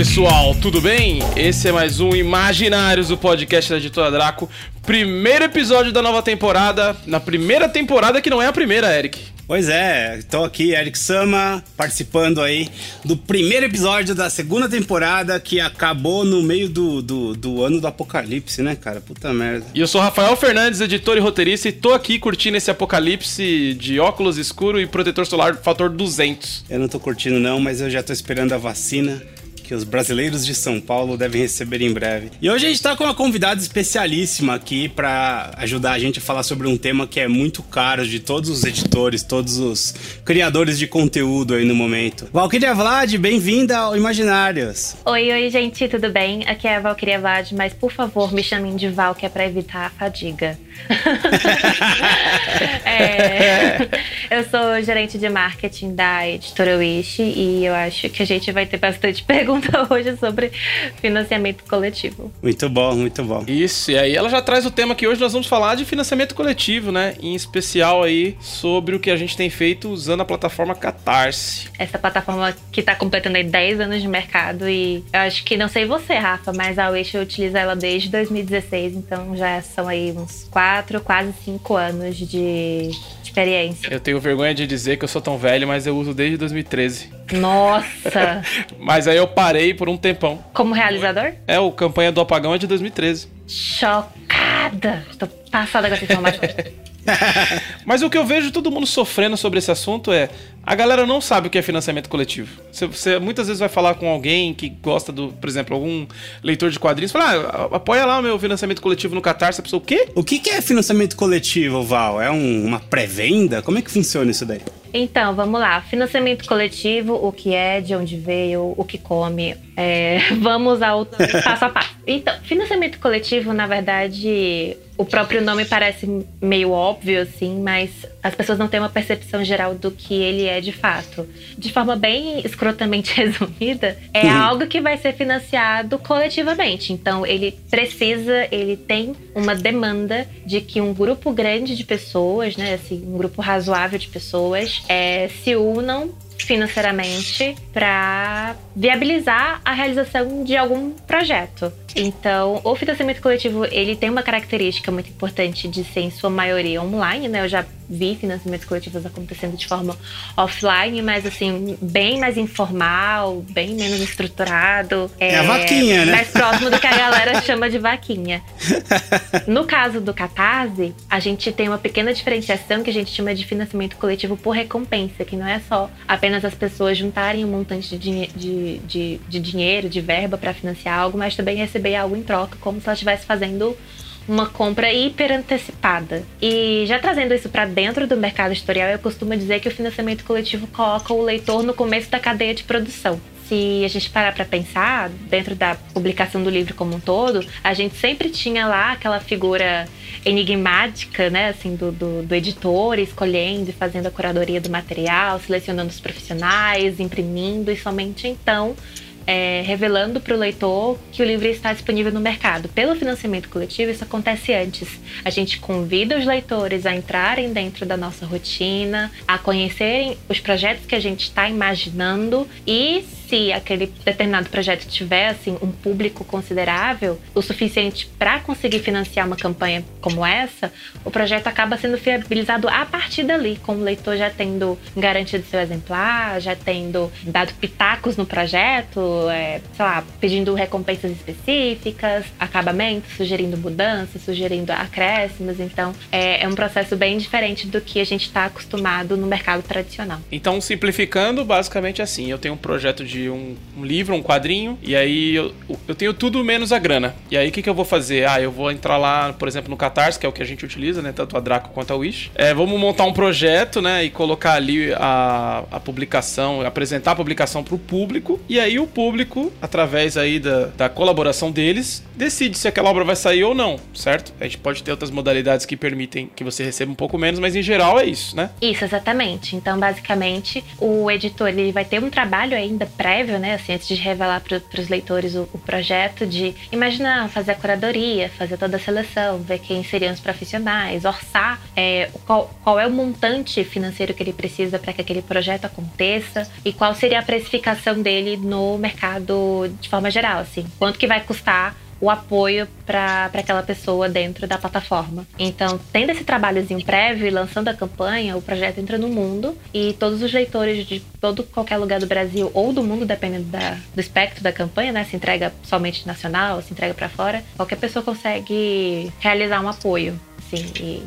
Pessoal, tudo bem? Esse é mais um Imaginários, o podcast da Editora Draco. Primeiro episódio da nova temporada. Na primeira temporada que não é a primeira, Eric. Pois é, estou aqui, Eric Sama, participando aí do primeiro episódio da segunda temporada que acabou no meio do, do, do ano do apocalipse, né, cara? Puta merda. E eu sou Rafael Fernandes, editor e roteirista, e tô aqui curtindo esse apocalipse de óculos escuro e protetor solar fator 200. Eu não tô curtindo não, mas eu já tô esperando a vacina que os brasileiros de São Paulo devem receber em breve. E hoje a gente tá com uma convidada especialíssima aqui para ajudar a gente a falar sobre um tema que é muito caro de todos os editores, todos os criadores de conteúdo aí no momento. Valkyria Vlad, bem-vinda ao Imaginários. Oi, oi, gente, tudo bem? Aqui é a Valkyria Vlad, mas por favor, me chamem de Val, que é pra evitar a fadiga. é, eu sou gerente de marketing da editora Wish e eu acho que a gente vai ter bastante pergunta hoje sobre financiamento coletivo. Muito bom, muito bom. Isso, e aí ela já traz o tema que hoje nós vamos falar de financiamento coletivo, né? Em especial aí sobre o que a gente tem feito usando a plataforma Catarse. Essa plataforma que tá completando aí 10 anos de mercado e eu acho que, não sei você, Rafa, mas a Wish utiliza ela desde 2016, então já são aí uns 4, quase 5 anos de experiência. Eu tenho vergonha de dizer que eu sou tão velho, mas eu uso desde 2013. Nossa! mas aí eu parei por um tempão. Como realizador? É, o campanha do apagão é de 2013. Chocada! Estou passada com essa informação. Mas o que eu vejo todo mundo sofrendo sobre esse assunto é a galera não sabe o que é financiamento coletivo. Você, você, muitas vezes vai falar com alguém que gosta do, por exemplo, algum leitor de quadrinhos, fala, ah, apoia lá o meu financiamento coletivo no Catarse, a pessoa, o quê? O que, que é financiamento coletivo, Val? É um, uma pré-venda? Como é que funciona isso daí? Então, vamos lá. Financiamento coletivo, o que é, de onde veio, o que come. É, vamos ao passo a passo. Então, financiamento coletivo, na verdade, o próprio nome parece meio óbvio, assim, mas as pessoas não têm uma percepção geral do que ele é de fato. De forma bem escrotamente resumida, é uhum. algo que vai ser financiado coletivamente. Então, ele precisa, ele tem uma demanda de que um grupo grande de pessoas, né, assim, um grupo razoável de pessoas, é, se unam financeiramente para viabilizar a realização de algum projeto. Então, o financiamento coletivo, ele tem uma característica muito importante de ser em sua maioria online, né? Eu já vi financiamentos coletivos acontecendo de forma offline, mas assim, bem mais informal, bem menos estruturado. É, é a vaquinha, né? Mais próximo do que a galera chama de vaquinha. No caso do Catarse, a gente tem uma pequena diferenciação que a gente chama de financiamento coletivo por recompensa, que não é só apenas as pessoas juntarem um montante de, de, de, de dinheiro, de verba para financiar algo, mas também receber algo em troca, como se ela estivesse fazendo uma compra hiper antecipada. E já trazendo isso para dentro do mercado editorial, eu costumo dizer que o financiamento coletivo coloca o leitor no começo da cadeia de produção se a gente parar para pensar, dentro da publicação do livro como um todo, a gente sempre tinha lá aquela figura enigmática, né, assim, do, do, do editor escolhendo e fazendo a curadoria do material, selecionando os profissionais, imprimindo e somente então é, revelando para o leitor que o livro está disponível no mercado. Pelo financiamento coletivo, isso acontece antes. A gente convida os leitores a entrarem dentro da nossa rotina, a conhecerem os projetos que a gente está imaginando e se aquele determinado projeto tiver assim um público considerável, o suficiente para conseguir financiar uma campanha como essa, o projeto acaba sendo viabilizado a partir dali, com o leitor já tendo garantido seu exemplar, já tendo dado pitacos no projeto, é, sei lá, pedindo recompensas específicas, acabamentos, sugerindo mudanças, sugerindo acréscimos. Então, é, é um processo bem diferente do que a gente está acostumado no mercado tradicional. Então, simplificando, basicamente assim, eu tenho um projeto de de um, um livro, um quadrinho, e aí eu, eu tenho tudo menos a grana. E aí o que, que eu vou fazer? Ah, eu vou entrar lá, por exemplo, no Catarse, que é o que a gente utiliza, né? Tanto a Draco quanto a Wish. É, vamos montar um projeto, né? E colocar ali a, a publicação, apresentar a publicação para o público. E aí o público, através aí da, da colaboração deles, decide se aquela obra vai sair ou não, certo? A gente pode ter outras modalidades que permitem que você receba um pouco menos, mas em geral é isso, né? Isso, exatamente. Então, basicamente, o editor ele vai ter um trabalho ainda prévio, né? Assim, antes de revelar para os leitores o, o, projeto, de imaginar, fazer a curadoria, fazer toda a seleção, ver quem seriam os profissionais, orçar é, qual, qual é o montante financeiro que ele precisa para que aquele projeto aconteça e qual seria a precificação dele no mercado de forma geral, assim. Quanto que vai custar o apoio para aquela pessoa dentro da plataforma. Então, tendo esse trabalhozinho prévio e lançando a campanha, o projeto entra no mundo e todos os leitores de todo qualquer lugar do Brasil ou do mundo, dependendo da, do espectro da campanha, né? Se entrega somente nacional, se entrega para fora, qualquer pessoa consegue realizar um apoio. Assim, e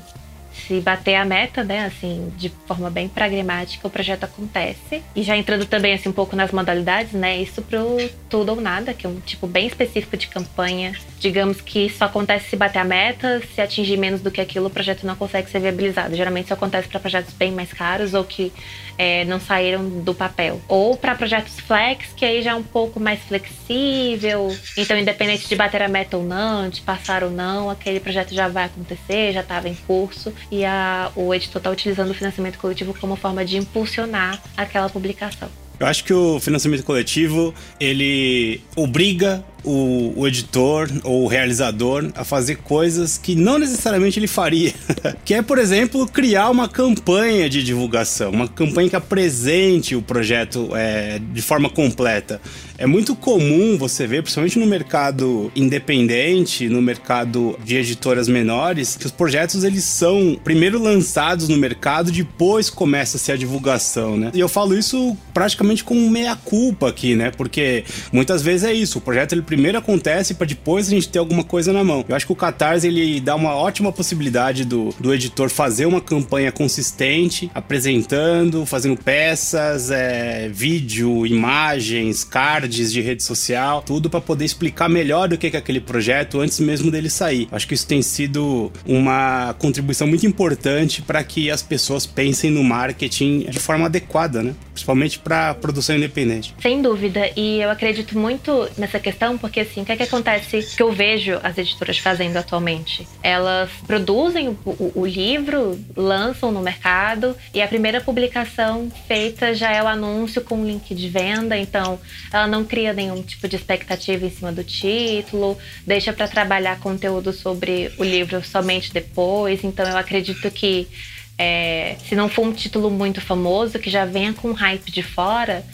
se bater a meta, né, assim, de forma bem pragmática, o projeto acontece. E já entrando também assim um pouco nas modalidades, né, isso pro tudo ou nada, que é um tipo bem específico de campanha. Digamos que só acontece se bater a meta, se atingir menos do que aquilo, o projeto não consegue ser viabilizado. Geralmente isso acontece para projetos bem mais caros ou que é, não saíram do papel. Ou para projetos flex, que aí já é um pouco mais flexível. Então, independente de bater a meta ou não, de passar ou não, aquele projeto já vai acontecer, já estava em curso. E a, o editor está utilizando o financiamento coletivo como forma de impulsionar aquela publicação. Eu acho que o financiamento coletivo ele obriga o, o, editor ou o realizador a fazer coisas que não necessariamente ele faria. que é, por exemplo, criar uma campanha de divulgação, uma campanha que apresente o projeto é, de forma completa. É muito comum você ver, principalmente no mercado independente, no mercado de editoras menores, que os projetos eles são primeiro lançados no mercado, depois começa-se a divulgação, né? E eu falo isso praticamente com meia culpa aqui, né? Porque muitas vezes é isso, o projeto ele primeiro acontece para depois a gente ter alguma coisa na mão. Eu acho que o Catarse ele dá uma ótima possibilidade do, do editor fazer uma campanha consistente, apresentando, fazendo peças, é, vídeo, imagens, cards de rede social, tudo para poder explicar melhor o que é aquele projeto antes mesmo dele sair. Acho que isso tem sido uma contribuição muito importante para que as pessoas pensem no marketing de forma adequada, né? Principalmente para produção independente. Sem dúvida, e eu acredito muito nessa questão porque assim, o que, é que acontece que eu vejo as editoras fazendo atualmente? Elas produzem o, o, o livro, lançam no mercado e a primeira publicação feita já é o anúncio com link de venda, então ela não cria nenhum tipo de expectativa em cima do título, deixa para trabalhar conteúdo sobre o livro somente depois. Então eu acredito que é, se não for um título muito famoso, que já venha com hype de fora,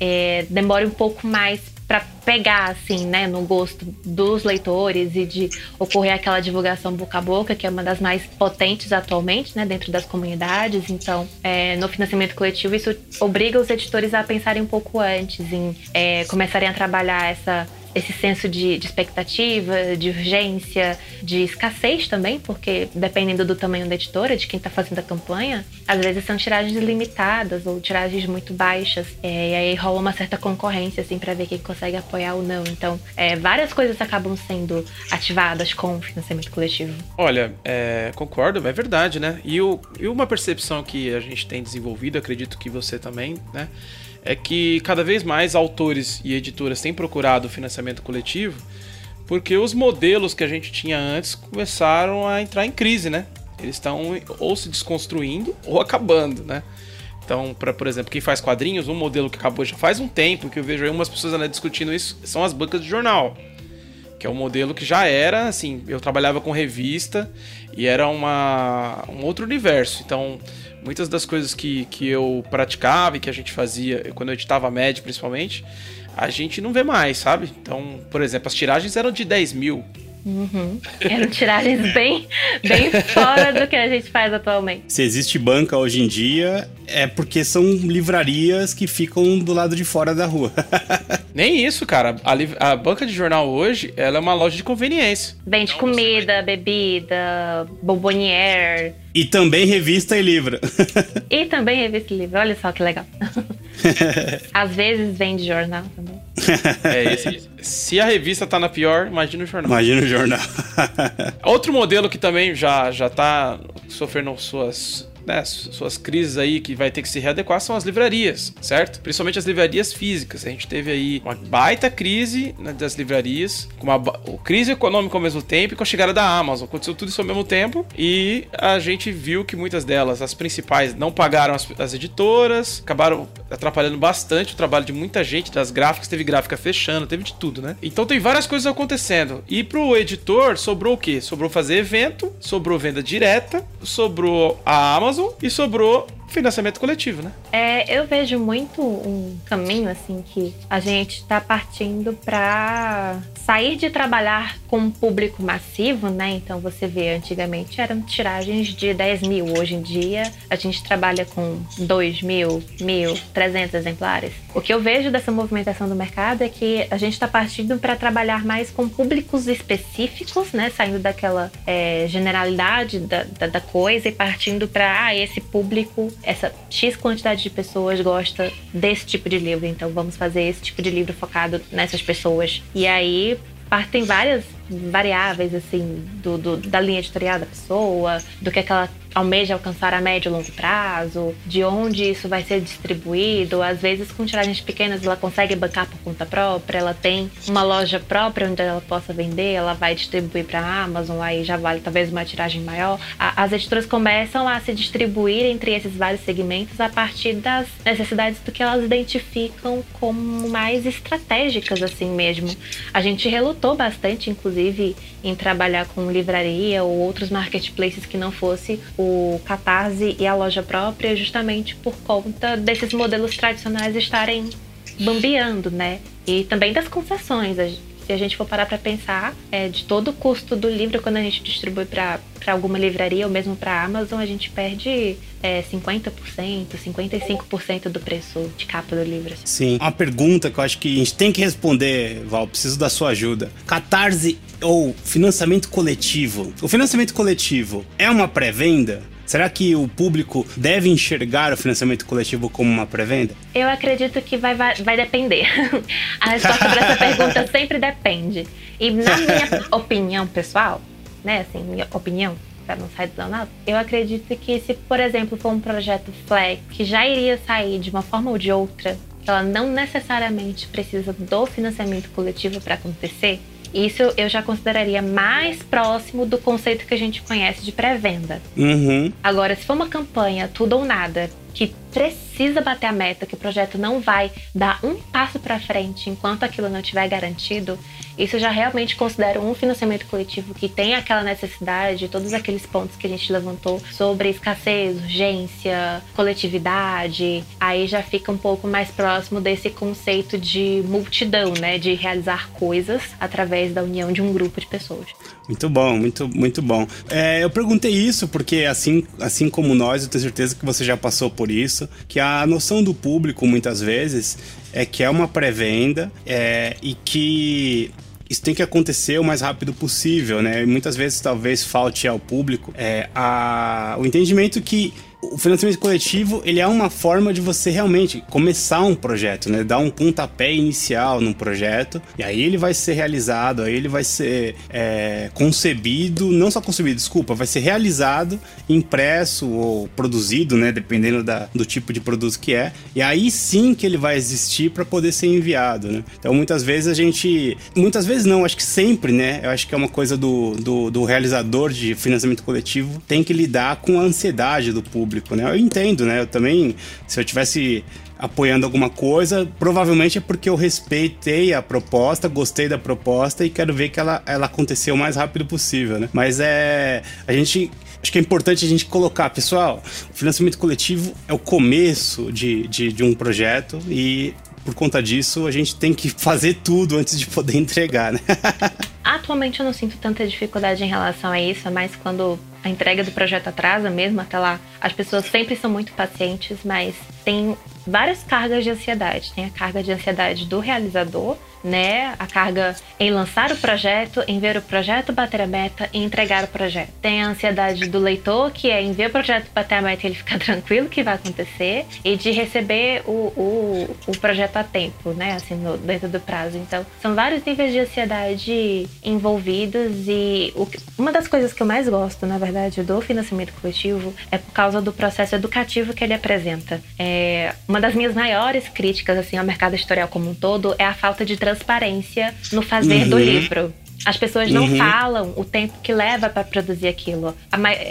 é, demore um pouco mais para pegar assim, né, no gosto dos leitores e de ocorrer aquela divulgação boca a boca, que é uma das mais potentes atualmente, né, dentro das comunidades. Então, é, no financiamento coletivo, isso obriga os editores a pensarem um pouco antes, em é, começarem a trabalhar essa esse senso de, de, expectativa, de urgência, de escassez também, porque dependendo do tamanho da editora, de quem está fazendo a campanha, às vezes são tiragens limitadas ou tiragens muito baixas, é, e aí rola uma certa concorrência assim para ver quem consegue apoiar ou não. Então, é, várias coisas acabam sendo ativadas com o financiamento coletivo. Olha, é, concordo, é verdade, né? E, o, e uma percepção que a gente tem desenvolvido, acredito que você também, né? É que cada vez mais autores e editoras têm procurado financiamento coletivo porque os modelos que a gente tinha antes começaram a entrar em crise, né? Eles estão ou se desconstruindo ou acabando, né? Então, para por exemplo, quem faz quadrinhos, um modelo que acabou já faz um tempo que eu vejo aí umas pessoas né, discutindo isso são as bancas de jornal, que é um modelo que já era assim. Eu trabalhava com revista e era uma um outro universo. Então, muitas das coisas que, que eu praticava e que a gente fazia, quando eu editava a principalmente, a gente não vê mais, sabe? Então, por exemplo, as tiragens eram de 10 mil, Uhum. Eram tiragens bem, bem fora do que a gente faz atualmente. Se existe banca hoje em dia, é porque são livrarias que ficam do lado de fora da rua. Nem isso, cara. A, a, banca de jornal hoje, ela é uma loja de conveniência. Vende comida, bebida, bombonier. E também revista e livro. e também revista e livro. Olha só que legal. Às vezes vende jornal também. É, se a revista tá na pior, imagina o jornal. Imagina o jornal. Outro modelo que também já, já tá sofrendo suas né, suas crises aí que vai ter que se readequar são as livrarias, certo? Principalmente as livrarias físicas. A gente teve aí uma baita crise né, das livrarias, com uma crise econômica ao mesmo tempo e com a chegada da Amazon. Aconteceu tudo isso ao mesmo tempo e a gente viu que muitas delas, as principais, não pagaram as, as editoras, acabaram atrapalhando bastante o trabalho de muita gente, das gráficas, teve gráfica fechando, teve de tudo, né? Então tem várias coisas acontecendo. E pro editor sobrou o quê? Sobrou fazer evento, sobrou venda direta, sobrou a Amazon E sobrou financiamento coletivo, né? É, eu vejo muito um caminho assim que a gente está partindo para sair de trabalhar com um público massivo, né? Então você vê, antigamente eram tiragens de 10 mil, hoje em dia a gente trabalha com 2 mil, mil, 300 exemplares. O que eu vejo dessa movimentação do mercado é que a gente está partindo para trabalhar mais com públicos específicos, né? Saindo daquela é, generalidade da, da, da, coisa e partindo para ah, esse público essa X quantidade de pessoas gosta desse tipo de livro, então vamos fazer esse tipo de livro focado nessas pessoas. E aí partem várias variáveis, assim, do, do, da linha editorial da pessoa, do que, é que ela almeja alcançar a médio e longo prazo, de onde isso vai ser distribuído. Às vezes, com tiragens pequenas, ela consegue bancar por conta própria, ela tem uma loja própria onde ela possa vender, ela vai distribuir para a Amazon, aí já vale talvez uma tiragem maior. as editoras começam a se distribuir entre esses vários segmentos a partir das necessidades do que elas identificam como mais estratégicas, assim mesmo. A gente relutou bastante, inclusive, em trabalhar com livraria ou outros marketplaces que não fosse o Catarse e a loja própria, justamente por conta desses modelos tradicionais estarem bambeando, né? E também das concessões. Se a gente for parar para pensar, é, de todo o custo do livro, quando a gente distribui para alguma livraria ou mesmo para Amazon, a gente perde é, 50%, 55% do preço de capa do livro. Sim. Uma pergunta que eu acho que a gente tem que responder, Val, preciso da sua ajuda. Catarse ou financiamento coletivo? O financiamento coletivo é uma pré-venda? Será que o público deve enxergar o financiamento coletivo como uma pré-venda? Eu acredito que vai, vai, vai depender. A resposta para essa pergunta sempre depende. E na minha opinião pessoal, né, assim, minha opinião, para não sair do nada, eu acredito que se, por exemplo, for um projeto FLAG que já iria sair de uma forma ou de outra, ela não necessariamente precisa do financiamento coletivo para acontecer, isso eu já consideraria mais próximo do conceito que a gente conhece de pré-venda. Uhum. Agora, se for uma campanha tudo ou nada, que precisa bater a meta, que o projeto não vai dar um passo para frente enquanto aquilo não estiver garantido, isso já realmente considero um financiamento coletivo que tem aquela necessidade, todos aqueles pontos que a gente levantou sobre escassez, urgência, coletividade, aí já fica um pouco mais próximo desse conceito de multidão, né, de realizar coisas através da união de um grupo de pessoas. Muito bom, muito, muito bom. É, eu perguntei isso porque, assim, assim como nós, eu tenho certeza que você já passou por isso, que a noção do público, muitas vezes, é que é uma pré-venda é, e que isso tem que acontecer o mais rápido possível, né? E muitas vezes talvez falte ao público é, a, o entendimento que o financiamento coletivo ele é uma forma de você realmente começar um projeto, né? Dar um pontapé inicial num projeto e aí ele vai ser realizado, aí ele vai ser é, concebido, não só concebido, desculpa, vai ser realizado, impresso ou produzido, né? Dependendo da, do tipo de produto que é. E aí sim que ele vai existir para poder ser enviado, né? Então muitas vezes a gente, muitas vezes não, acho que sempre, né? Eu acho que é uma coisa do, do, do realizador de financiamento coletivo tem que lidar com a ansiedade do público público, né? Eu entendo, né? Eu também, se eu tivesse apoiando alguma coisa, provavelmente é porque eu respeitei a proposta, gostei da proposta e quero ver que ela, ela aconteceu o mais rápido possível, né? Mas é. A gente. Acho que é importante a gente colocar, pessoal, o financiamento coletivo é o começo de, de, de um projeto e por conta disso, a gente tem que fazer tudo antes de poder entregar, né? Atualmente eu não sinto tanta dificuldade em relação a isso, é mais quando a entrega do projeto atrasa mesmo, até lá. As pessoas sempre são muito pacientes, mas tem várias cargas de ansiedade. Tem a carga de ansiedade do realizador, né? A carga em lançar o projeto, em ver o projeto bater a meta e entregar o projeto. Tem a ansiedade do leitor, que é em ver o projeto bater a meta e ele ficar tranquilo que vai acontecer, e de receber o, o, o projeto a tempo, né? Assim, no, dentro do prazo. Então, são vários níveis de ansiedade envolvidos e o, uma das coisas que eu mais gosto, na verdade, do financiamento coletivo é por causa do processo educativo que ele apresenta. É, uma das minhas maiores críticas assim ao mercado editorial como um todo é a falta de transparência no fazer uhum. do livro. As pessoas não uhum. falam o tempo que leva para produzir aquilo.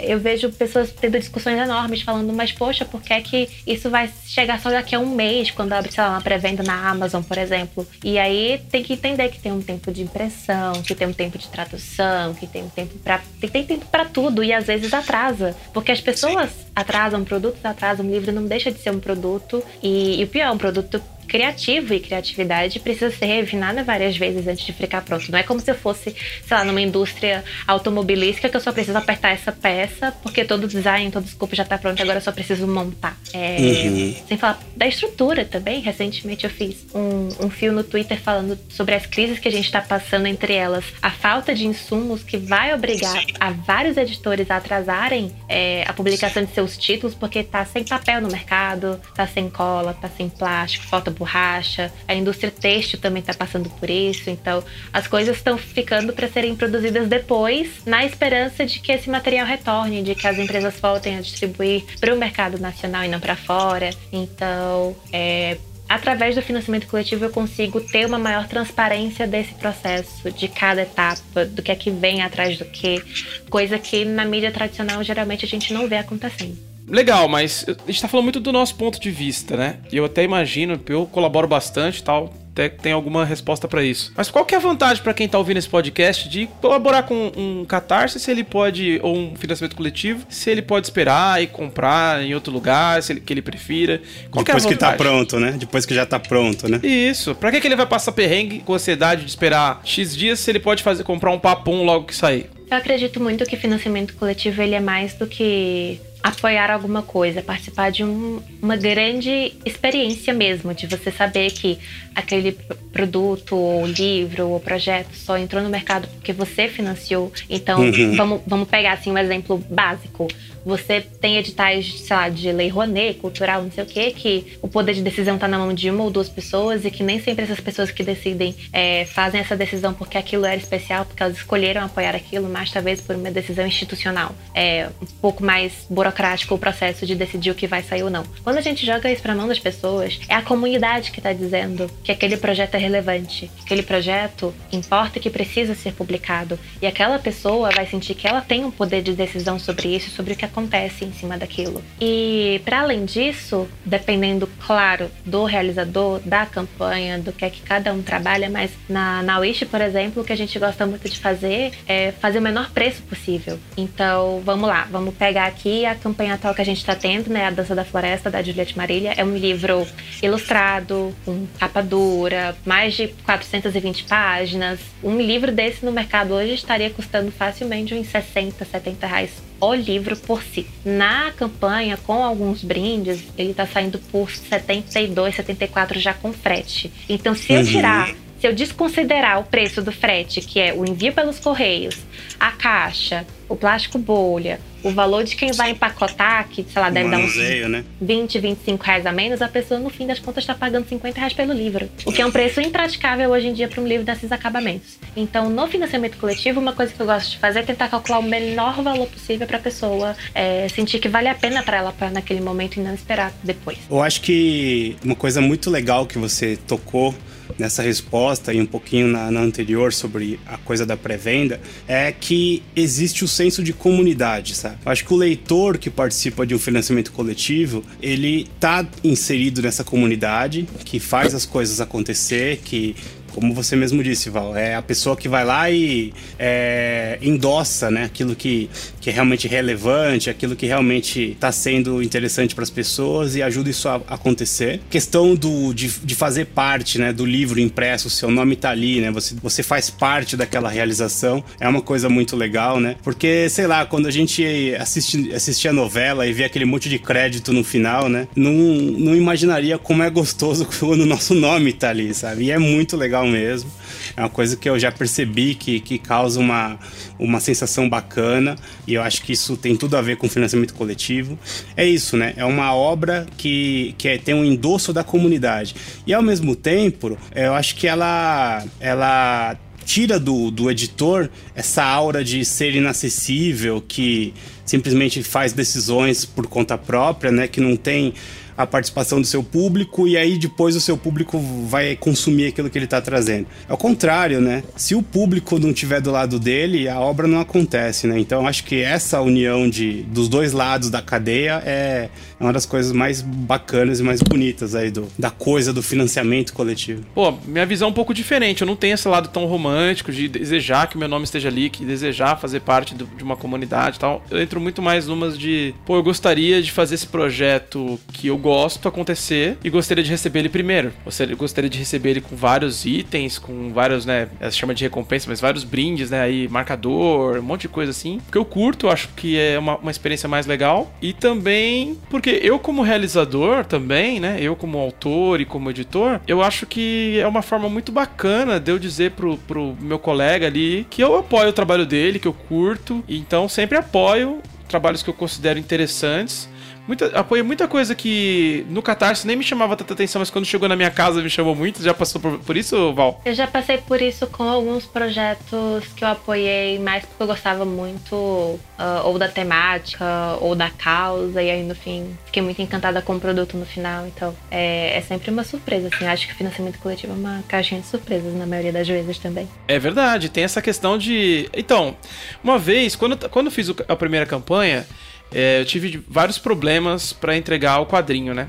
Eu vejo pessoas tendo discussões enormes falando, mas poxa, por que, é que isso vai chegar só daqui a um mês, quando abre, sei lá, uma pré-venda na Amazon, por exemplo? E aí tem que entender que tem um tempo de impressão, que tem um tempo de tradução, que tem um tempo para tem tempo para tudo e às vezes atrasa, porque as pessoas atrasam produtos, atrasam um livro, não deixa de ser um produto e, e o pior, é um produto criativo e criatividade precisa ser refinada várias vezes antes de ficar pronto. Não é como se eu fosse, sei lá, numa indústria automobilística que eu só preciso apertar essa peça porque todo o design, todo o escopo já está pronto, agora eu só preciso montar. É, uhum. Sem falar da estrutura também. Recentemente eu fiz um, um fio no Twitter falando sobre as crises que a gente está passando, entre elas a falta de insumos que vai obrigar a vários editores a atrasarem é, a publicação de seus títulos porque tá sem papel no mercado, tá sem cola, tá sem plástico, falta borracha, a indústria têxtil também está passando por isso. Então, as coisas estão ficando para serem produzidas depois, na esperança de que esse material retorne, de que as empresas voltem a distribuir para o mercado nacional e não para fora. Então, é, através do financiamento coletivo eu consigo ter uma maior transparência desse processo, de cada etapa, do que é que vem atrás do que, coisa que na mídia tradicional geralmente a gente não vê acontecendo legal, mas a gente tá falando muito do nosso ponto de vista, né? E eu até imagino, eu colaboro bastante e tal, até tem alguma resposta para isso. Mas qual que é a vantagem para quem tá ouvindo esse podcast de colaborar com um catarse, se ele pode, ou um financiamento coletivo, se ele pode esperar e comprar em outro lugar, se ele, que ele prefira. Qual Depois que, é que tá pronto, né? Depois que já tá pronto, né? Isso. Pra que, que ele vai passar perrengue com ansiedade de esperar X dias se ele pode fazer comprar um papum logo que sair? Eu acredito muito que financiamento coletivo ele é mais do que apoiar alguma coisa, participar de um, uma grande experiência mesmo, de você saber que aquele produto, ou livro, ou projeto só entrou no mercado porque você financiou. Então, uhum. vamos, vamos pegar assim um exemplo básico. Você tem editais, sei lá, de lei Rouanet, cultural, não sei o quê, que o poder de decisão está na mão de uma ou duas pessoas e que nem sempre essas pessoas que decidem é, fazem essa decisão porque aquilo era especial, porque elas escolheram apoiar aquilo, mas talvez por uma decisão institucional. É um pouco mais burocrático o processo de decidir o que vai sair ou não. Quando a gente joga isso para a mão das pessoas, é a comunidade que está dizendo que aquele projeto é relevante, que aquele projeto importa que precisa ser publicado. E aquela pessoa vai sentir que ela tem um poder de decisão sobre isso, sobre o que acontece em cima daquilo. E para além disso, dependendo, claro, do realizador, da campanha, do que é que cada um trabalha, mas na, na Wish, por exemplo, o que a gente gosta muito de fazer é fazer o menor preço possível. Então, vamos lá, vamos pegar aqui a campanha atual que a gente está tendo, né? A Dança da Floresta, da Juliette Marília. É um livro ilustrado, com capa dura, mais de 420 páginas. Um livro desse no mercado hoje estaria custando facilmente uns 60, 70 reais o livro por si. Na campanha, com alguns brindes, ele está saindo por 72, 74 já com frete. Então, se eu uhum. tirar se eu desconsiderar o preço do frete, que é o envio pelos correios, a caixa, o plástico bolha, o valor de quem vai empacotar, que, sei lá, deve dar uns né? 20, 25 reais a menos, a pessoa, no fim das contas, está pagando 50 reais pelo livro. O que é um preço impraticável hoje em dia para um livro desses acabamentos. Então, no financiamento coletivo, uma coisa que eu gosto de fazer é tentar calcular o menor valor possível para a pessoa é, sentir que vale a pena para ela para naquele momento e não esperar depois. Eu acho que uma coisa muito legal que você tocou nessa resposta e um pouquinho na, na anterior sobre a coisa da pré-venda é que existe o senso de comunidade, sabe? Acho que o leitor que participa de um financiamento coletivo, ele tá inserido nessa comunidade, que faz as coisas acontecer, que como você mesmo disse, Val, é a pessoa que vai lá e é, endossa, né, aquilo que, que é realmente relevante, aquilo que realmente está sendo interessante para as pessoas e ajuda isso a acontecer. Questão do, de, de fazer parte, né, do livro impresso, o seu nome está ali, né, você, você faz parte daquela realização, é uma coisa muito legal, né, porque, sei lá, quando a gente assiste, assiste a novela e vê aquele monte de crédito no final, né, não, não imaginaria como é gostoso quando o nosso nome tá ali, sabe, e é muito legal mesmo. É uma coisa que eu já percebi que, que causa uma, uma sensação bacana e eu acho que isso tem tudo a ver com financiamento coletivo. É isso, né? É uma obra que, que é, tem um endosso da comunidade. E ao mesmo tempo, eu acho que ela, ela tira do, do editor essa aura de ser inacessível, que simplesmente faz decisões por conta própria, né? Que não tem a participação do seu público e aí depois o seu público vai consumir aquilo que ele está trazendo. É o contrário, né? Se o público não estiver do lado dele, a obra não acontece, né? Então acho que essa união de, dos dois lados da cadeia é, é uma das coisas mais bacanas e mais bonitas aí do, da coisa do financiamento coletivo. Pô, minha visão é um pouco diferente. Eu não tenho esse lado tão romântico de desejar que o meu nome esteja ali, que desejar fazer parte do, de uma comunidade e tal. Eu entro muito mais numas de, pô, eu gostaria de fazer esse projeto que eu gosto gosto acontecer e gostaria de receber ele primeiro. Você gostaria de receber ele com vários itens, com vários, né? Se chama de recompensa, mas vários brindes, né? Aí, marcador, um monte de coisa assim. Porque eu curto, acho que é uma, uma experiência mais legal. E também porque eu, como realizador, também, né? Eu, como autor e como editor, eu acho que é uma forma muito bacana de eu dizer pro, pro meu colega ali que eu apoio o trabalho dele, que eu curto. Então, sempre apoio trabalhos que eu considero interessantes muita, apoia muita coisa que no Catarse nem me chamava tanta atenção, mas quando chegou na minha casa me chamou muito. Já passou por, por isso, Val? Eu já passei por isso com alguns projetos que eu apoiei mais porque eu gostava muito uh, ou da temática ou da causa, e aí no fim fiquei muito encantada com o produto no final. Então é, é sempre uma surpresa, assim. Acho que o financiamento coletivo é uma caixinha de surpresas na maioria das vezes também. É verdade, tem essa questão de. Então, uma vez, quando, quando fiz a primeira campanha é, eu tive vários problemas para entregar o quadrinho, né?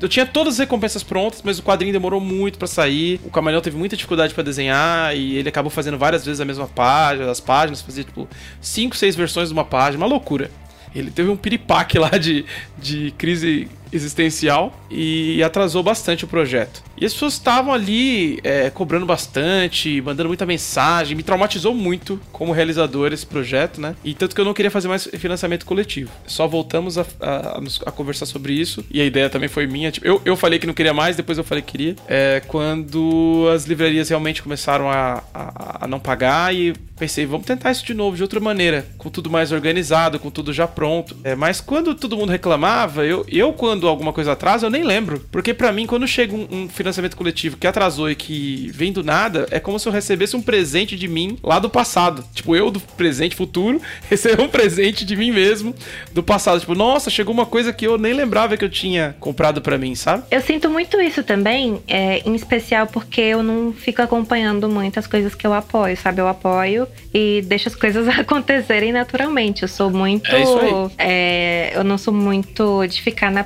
Eu tinha todas as recompensas prontas, mas o quadrinho demorou muito para sair. O Camaleão teve muita dificuldade para desenhar e ele acabou fazendo várias vezes a mesma página, as páginas, fazia tipo 5, 6 versões de uma página, uma loucura. Ele teve um piripaque lá de, de crise existencial e atrasou bastante o projeto. E as pessoas estavam ali é, cobrando bastante, mandando muita mensagem, me traumatizou muito como realizador esse projeto, né? E tanto que eu não queria fazer mais financiamento coletivo. Só voltamos a, a, a conversar sobre isso e a ideia também foi minha. Tipo, eu, eu falei que não queria mais, depois eu falei que queria. É, quando as livrarias realmente começaram a, a, a não pagar e pensei, vamos tentar isso de novo, de outra maneira, com tudo mais organizado, com tudo já pronto. É, mas quando todo mundo reclamava, eu, eu quando alguma coisa atrasa, eu nem lembro. Porque para mim, quando chega um, um, financiamento coletivo que atrasou e que vem do nada, é como se eu recebesse um presente de mim lá do passado. Tipo, eu do presente futuro receber um presente de mim mesmo do passado. Tipo, nossa, chegou uma coisa que eu nem lembrava que eu tinha comprado para mim, sabe? Eu sinto muito isso também, é, em especial porque eu não fico acompanhando muitas coisas que eu apoio, sabe? Eu apoio e deixo as coisas acontecerem naturalmente. Eu sou muito. É isso aí. É, eu não sou muito de ficar na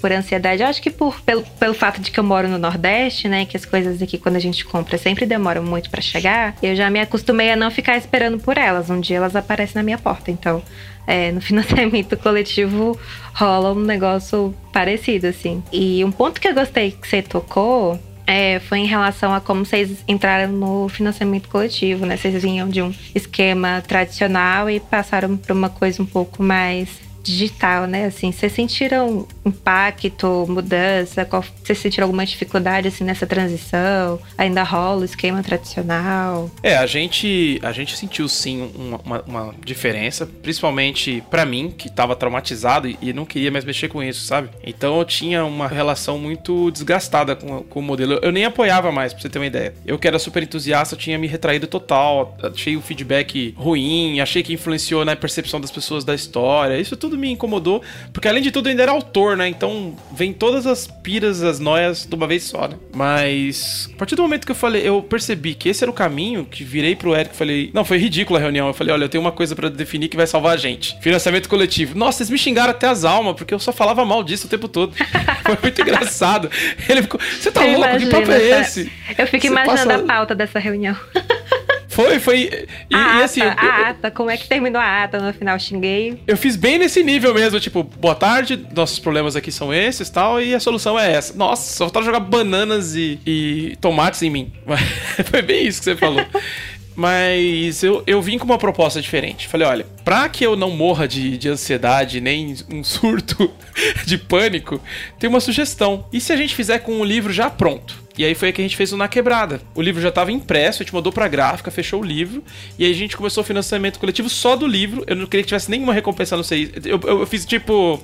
por ansiedade. Eu acho que por, pelo, pelo fato de que eu moro no Nordeste, né? Que as coisas aqui, quando a gente compra, sempre demoram muito para chegar. Eu já me acostumei a não ficar esperando por elas. Um dia elas aparecem na minha porta. Então, é, no financiamento coletivo rola um negócio parecido, assim. E um ponto que eu gostei que você tocou é, foi em relação a como vocês entraram no financiamento coletivo, né? Vocês vinham de um esquema tradicional e passaram para uma coisa um pouco mais digital, né? Assim, vocês sentiram impacto, mudança? Qual, vocês sentiram alguma dificuldade assim nessa transição? Ainda rola o esquema tradicional? É, a gente a gente sentiu sim uma, uma diferença, principalmente para mim que estava traumatizado e não queria mais mexer com isso, sabe? Então eu tinha uma relação muito desgastada com, com o modelo. Eu nem apoiava mais, pra você ter uma ideia. Eu que era super entusiasta, tinha me retraído total, achei o feedback ruim, achei que influenciou na percepção das pessoas da história. Isso tudo tudo me incomodou, porque além de tudo ainda era autor, né? Então vem todas as piras, as noias de uma vez só, né? Mas a partir do momento que eu falei, eu percebi que esse era o caminho, que virei pro Eric e falei, não, foi ridícula a reunião. Eu falei, olha, eu tenho uma coisa para definir que vai salvar a gente. Financiamento coletivo. Nossa, vocês me xingaram até as almas, porque eu só falava mal disso o tempo todo. foi muito engraçado. Ele ficou, você tá eu louco? Imagino, que papo é esse? Eu fico você imaginando passa... a pauta dessa reunião. Foi, foi. E, a e assim. Ata, eu, a ata, como é que terminou a ata no final? Xinguei. Eu fiz bem nesse nível mesmo, tipo, boa tarde, nossos problemas aqui são esses tal, e a solução é essa. Nossa, só faltava jogar bananas e, e tomates em mim. foi bem isso que você falou. Mas eu, eu vim com uma proposta diferente. Falei, olha, pra que eu não morra de, de ansiedade, nem um surto de pânico, tem uma sugestão. E se a gente fizer com o livro já pronto? E aí foi que a gente fez o Na Quebrada. O livro já estava impresso, a gente mandou pra gráfica, fechou o livro. E aí a gente começou o financiamento coletivo só do livro. Eu não queria que tivesse nenhuma recompensa, não sei. Eu, eu, eu fiz tipo.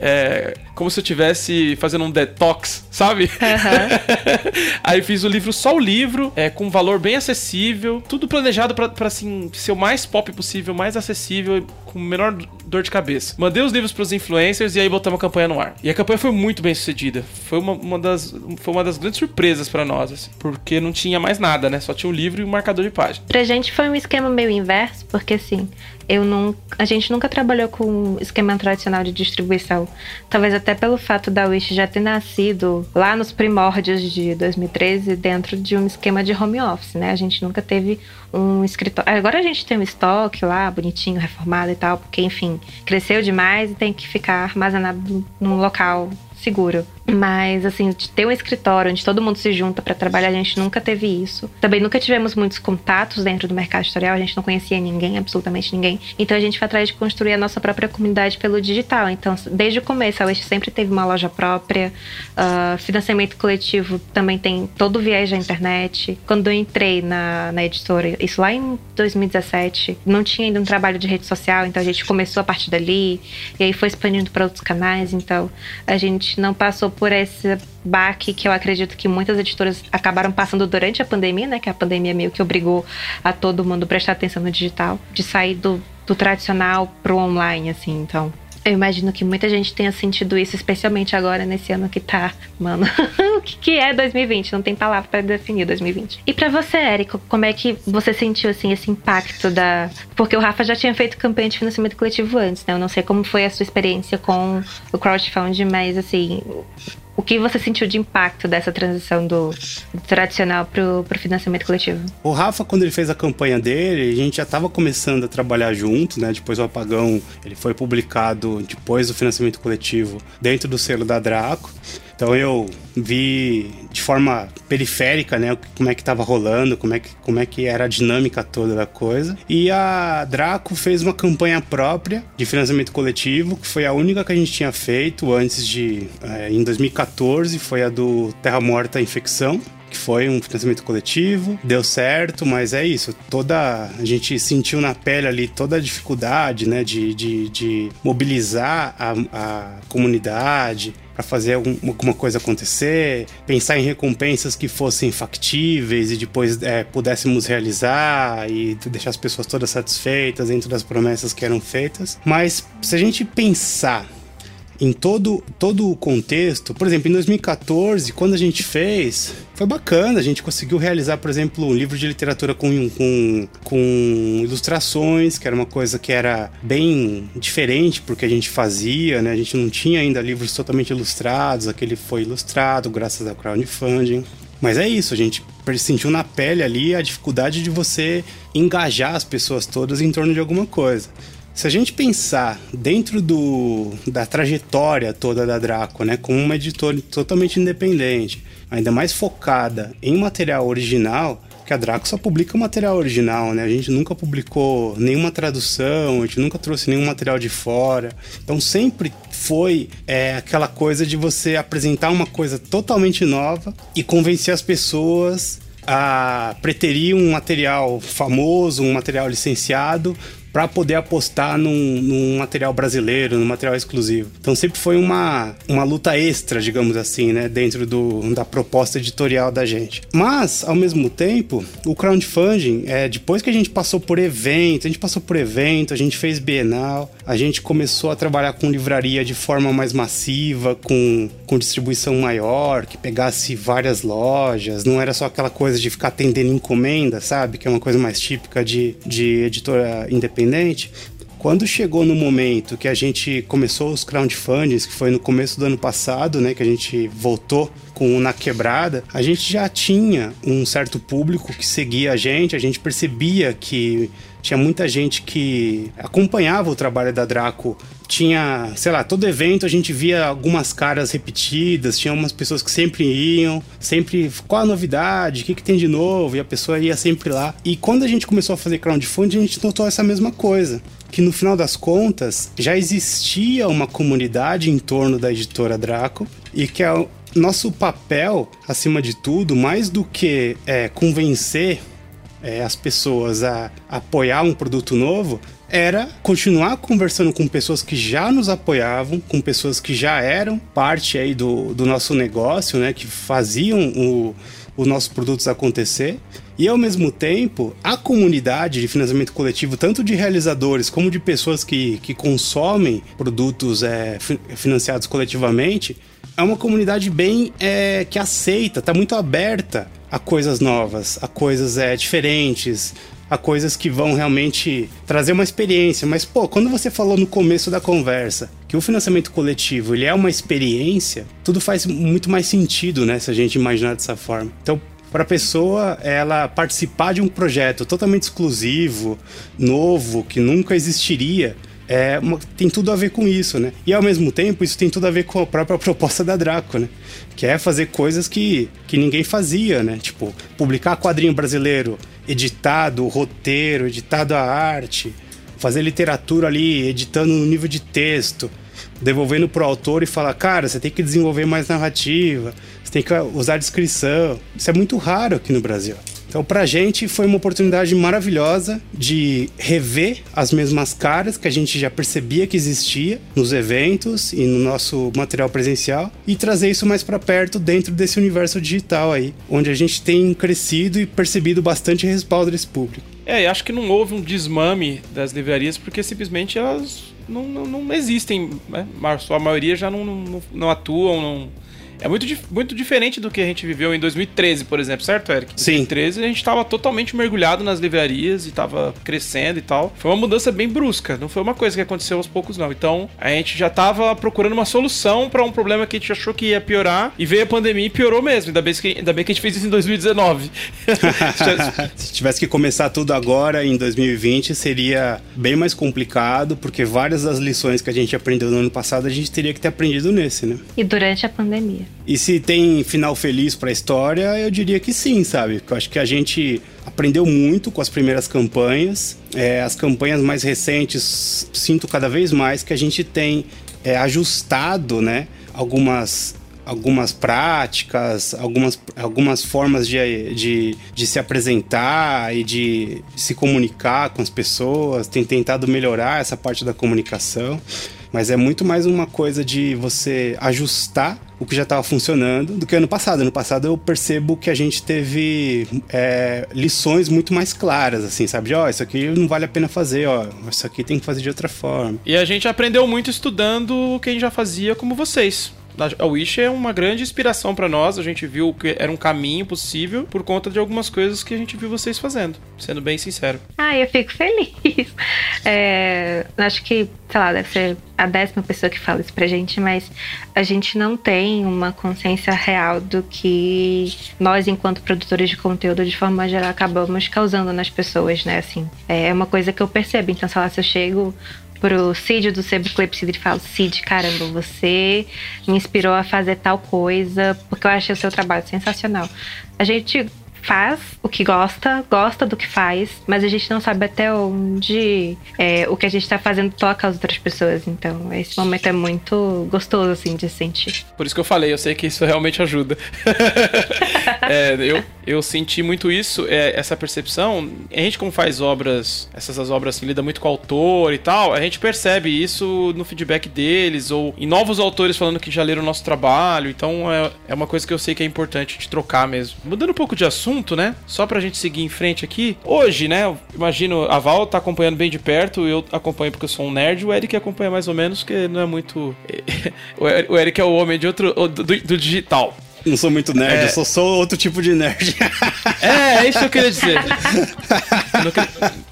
É, como se eu estivesse fazendo um detox, sabe? Uhum. aí fiz o livro, só o livro, é, com um valor bem acessível. Tudo planejado pra, pra assim, ser o mais pop possível, mais acessível, com menor dor de cabeça. Mandei os livros pros influencers e aí botamos a campanha no ar. E a campanha foi muito bem sucedida. Foi uma, uma das, foi uma das grandes surpresas para nós, assim, porque não tinha mais nada, né? Só tinha o livro e o marcador de página. Pra gente foi um esquema meio inverso, porque assim, eu não, a gente nunca trabalhou com esquema tradicional de distribuição. Talvez até pelo fato da Wish já ter nascido lá nos primórdios de 2013 dentro de um esquema de home office, né? A gente nunca teve um escritório. Agora a gente tem um estoque lá, bonitinho, reformado e tal, porque enfim, cresceu demais e tem que ficar armazenado num local seguro. Mas, assim, de ter um escritório onde todo mundo se junta para trabalhar, a gente nunca teve isso. Também nunca tivemos muitos contatos dentro do mercado editorial, a gente não conhecia ninguém, absolutamente ninguém. Então a gente foi atrás de construir a nossa própria comunidade pelo digital. Então, desde o começo, a Wish sempre teve uma loja própria, uh, financiamento coletivo também tem todo o viés da internet. Quando eu entrei na, na editora, isso lá em 2017, não tinha ainda um trabalho de rede social, então a gente começou a partir dali, e aí foi expandindo para outros canais. Então a gente não passou por esse baque que eu acredito que muitas editoras acabaram passando durante a pandemia, né? Que a pandemia meio que obrigou a todo mundo prestar atenção no digital, de sair do, do tradicional pro online, assim. Então, eu imagino que muita gente tenha sentido isso, especialmente agora nesse ano que tá, mano. o que, que é 2020? Não tem palavra para definir 2020. E para você, Érico, como é que você sentiu assim esse impacto da, porque o Rafa já tinha feito campanha de financiamento coletivo antes, né? Eu não sei como foi a sua experiência com o crowdfunding, mas assim, o que você sentiu de impacto dessa transição do, do tradicional pro, pro financiamento coletivo? O Rafa, quando ele fez a campanha dele, a gente já estava começando a trabalhar junto, né? Depois o Apagão, ele foi publicado depois do financiamento coletivo dentro do selo da Draco. Então eu vi de forma periférica, né, como é que estava rolando, como é que, como é que era a dinâmica toda da coisa. E a Draco fez uma campanha própria de financiamento coletivo, que foi a única que a gente tinha feito antes de, é, em 2014, foi a do Terra Morta Infecção que foi um financiamento coletivo, deu certo, mas é isso, toda a gente sentiu na pele ali toda a dificuldade, né, de, de, de mobilizar a, a comunidade, para fazer alguma coisa acontecer, pensar em recompensas que fossem factíveis e depois é, pudéssemos realizar e deixar as pessoas todas satisfeitas dentro das promessas que eram feitas. Mas se a gente pensar em todo, todo o contexto. Por exemplo, em 2014, quando a gente fez, foi bacana. A gente conseguiu realizar, por exemplo, um livro de literatura com, com, com ilustrações, que era uma coisa que era bem diferente porque a gente fazia, né? A gente não tinha ainda livros totalmente ilustrados, aquele foi ilustrado graças ao crowdfunding. Mas é isso, a gente sentiu na pele ali a dificuldade de você engajar as pessoas todas em torno de alguma coisa. Se a gente pensar dentro do, da trajetória toda da Draco, né, como uma editora totalmente independente, ainda mais focada em material original, que a Draco só publica material original, né? A gente nunca publicou nenhuma tradução, a gente nunca trouxe nenhum material de fora. Então sempre foi é, aquela coisa de você apresentar uma coisa totalmente nova e convencer as pessoas a preterir um material famoso, um material licenciado, para poder apostar num, num, material brasileiro, num material exclusivo. Então sempre foi uma, uma luta extra, digamos assim, né, dentro do, da proposta editorial da gente. Mas, ao mesmo tempo, o crowdfunding, é, depois que a gente passou por evento, a gente passou por evento, a gente fez Bienal, a gente começou a trabalhar com livraria de forma mais massiva, com, com distribuição maior, que pegasse várias lojas, não era só aquela coisa de ficar atendendo encomenda, sabe? Que é uma coisa mais típica de, de editora independente. Quando chegou no momento que a gente começou os crowdfundings, que foi no começo do ano passado, né, que a gente voltou com o Na Quebrada, a gente já tinha um certo público que seguia a gente, a gente percebia que tinha muita gente que acompanhava o trabalho da Draco. Tinha, sei lá, todo evento a gente via algumas caras repetidas, tinha umas pessoas que sempre iam, sempre, qual a novidade, o que, que tem de novo, e a pessoa ia sempre lá. E quando a gente começou a fazer crowdfunding, a gente notou essa mesma coisa que no final das contas já existia uma comunidade em torno da editora Draco e que é nosso papel, acima de tudo, mais do que é, convencer é, as pessoas a apoiar um produto novo, era continuar conversando com pessoas que já nos apoiavam, com pessoas que já eram parte aí do, do nosso negócio, né, que faziam o, os nossos produtos acontecer. E ao mesmo tempo, a comunidade de financiamento coletivo, tanto de realizadores como de pessoas que, que consomem produtos é, financiados coletivamente, é uma comunidade bem é, que aceita, está muito aberta a coisas novas, a coisas é, diferentes, a coisas que vão realmente trazer uma experiência. Mas, pô, quando você falou no começo da conversa que o financiamento coletivo ele é uma experiência, tudo faz muito mais sentido, né? Se a gente imaginar dessa forma. Então, para a pessoa ela participar de um projeto totalmente exclusivo, novo, que nunca existiria. É tem tudo a ver com isso, né? E ao mesmo tempo, isso tem tudo a ver com a própria proposta da Draco, né? Que é fazer coisas que, que ninguém fazia, né? Tipo, publicar quadrinho brasileiro editado, roteiro, editado a arte, fazer literatura ali, editando no nível de texto, devolvendo pro autor e falar, cara, você tem que desenvolver mais narrativa, tem que usar descrição. Isso é muito raro aqui no Brasil. Então, pra gente foi uma oportunidade maravilhosa de rever as mesmas caras que a gente já percebia que existia nos eventos e no nosso material presencial e trazer isso mais para perto dentro desse universo digital aí, onde a gente tem crescido e percebido bastante respaldo desse público. É, acho que não houve um desmame das livrarias porque simplesmente elas não, não, não existem, né? A sua maioria já não, não, não atuam, não é muito, muito diferente do que a gente viveu em 2013, por exemplo, certo, Eric? Em Sim. 2013 a gente estava totalmente mergulhado nas livrarias e estava crescendo e tal. Foi uma mudança bem brusca, não foi uma coisa que aconteceu aos poucos, não. Então a gente já estava procurando uma solução para um problema que a gente achou que ia piorar e veio a pandemia e piorou mesmo. Ainda bem que, ainda bem que a gente fez isso em 2019. Se tivesse que começar tudo agora, em 2020, seria bem mais complicado, porque várias das lições que a gente aprendeu no ano passado a gente teria que ter aprendido nesse, né? E durante a pandemia. E se tem final feliz para a história, eu diria que sim, sabe? Porque eu acho que a gente aprendeu muito com as primeiras campanhas. É, as campanhas mais recentes, sinto cada vez mais que a gente tem é, ajustado, né? Algumas algumas práticas, algumas, algumas formas de, de, de se apresentar e de se comunicar com as pessoas, tem tentado melhorar essa parte da comunicação mas é muito mais uma coisa de você ajustar o que já estava funcionando do que ano passado. Ano passado eu percebo que a gente teve é, lições muito mais claras, assim, sabe? Ó, oh, isso aqui não vale a pena fazer, ó, isso aqui tem que fazer de outra forma. E a gente aprendeu muito estudando o que a gente já fazia como vocês a Wish é uma grande inspiração para nós. A gente viu que era um caminho possível por conta de algumas coisas que a gente viu vocês fazendo, sendo bem sincero. Ah, eu fico feliz. É, acho que, sei lá, deve ser a décima pessoa que fala isso pra gente, mas a gente não tem uma consciência real do que nós, enquanto produtores de conteúdo, de forma geral, acabamos causando nas pessoas, né? Assim, é uma coisa que eu percebo. Então, sei lá, se eu chego pro Cid do Sebo Clepsidra e falo: Cid, caramba, você me inspirou a fazer tal coisa, porque eu achei o seu trabalho sensacional. A gente faz o que gosta, gosta do que faz, mas a gente não sabe até onde é, o que a gente tá fazendo toca as outras pessoas. Então, esse momento é muito gostoso, assim, de sentir. Por isso que eu falei, eu sei que isso realmente ajuda. é, eu, eu senti muito isso, é, essa percepção. A gente, como faz obras, essas as obras assim, lida muito com o autor e tal, a gente percebe isso no feedback deles, ou em novos autores falando que já leram o nosso trabalho. Então é, é uma coisa que eu sei que é importante de trocar mesmo. Mudando um pouco de assunto, né? Só pra gente seguir em frente aqui. Hoje, né? Imagino, a Val tá acompanhando bem de perto, eu acompanho porque eu sou um nerd, o Eric acompanha mais ou menos, que não é muito. o Eric é o homem de outro. do, do digital. Não sou muito nerd, é... eu sou só outro tipo de nerd. É, é isso que eu queria dizer.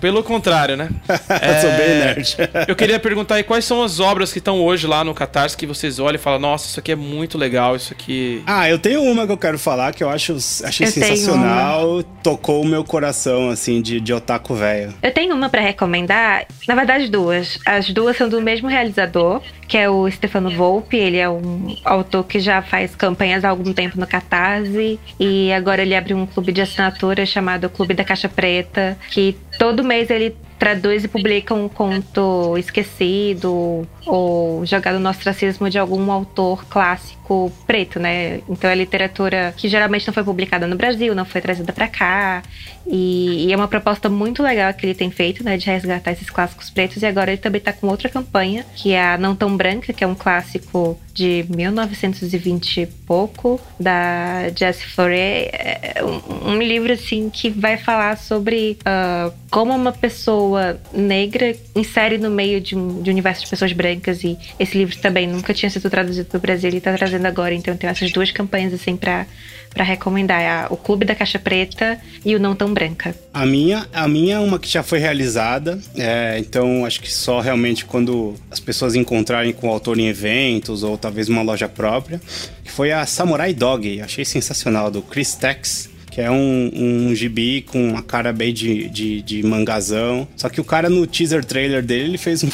Pelo contrário, né? É... Eu sou bem é, nerd. Eu queria perguntar aí quais são as obras que estão hoje lá no Catarse que vocês olham e falam, nossa, isso aqui é muito legal, isso aqui. Ah, eu tenho uma que eu quero falar que eu acho achei eu sensacional, tocou o meu coração, assim, de, de otaku velho. Eu tenho uma para recomendar, na verdade, duas. As duas são do mesmo realizador, que é o Stefano Volpe. Ele é um autor que já faz campanhas há algum tempo no Catarse e agora ele abriu um clube de assinatura chamado Clube da Caixa Preta, que todo mês ele traduz e publica um conto esquecido ou jogado no ostracismo de algum autor clássico preto, né? Então é literatura que geralmente não foi publicada no Brasil, não foi trazida para cá. E, e, é uma proposta muito legal que ele tem feito, né? De resgatar esses clássicos pretos. E agora ele também tá com outra campanha, que é a Não Tão Branca, que é um clássico de 1920 e pouco, da Jessie Fleuret. É um, livro, assim, que vai falar sobre uh, como uma pessoa negra insere no meio de um, de um universo de pessoas brancas. E esse livro também nunca tinha sido traduzido no Brasil, ele tá trazendo agora. Então tem essas duas campanhas, assim, pra para recomendar é o Clube da Caixa Preta e o Não Tão Branca. A minha, a minha é uma que já foi realizada, é, então acho que só realmente quando as pessoas encontrarem com o autor em eventos ou talvez uma loja própria, que foi a Samurai Dog, achei sensacional, do Chris Tex que é um, um gibi com uma cara bem de, de, de, mangazão. Só que o cara no teaser trailer dele, ele fez um,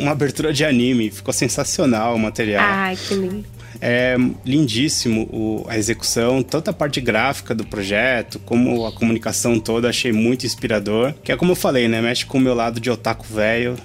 uma abertura de anime. Ficou sensacional o material. Ai, que lindo. É lindíssimo o, a execução, tanto a parte gráfica do projeto, como a comunicação toda, achei muito inspirador. Que é como eu falei, né? Mexe com o meu lado de otaku velho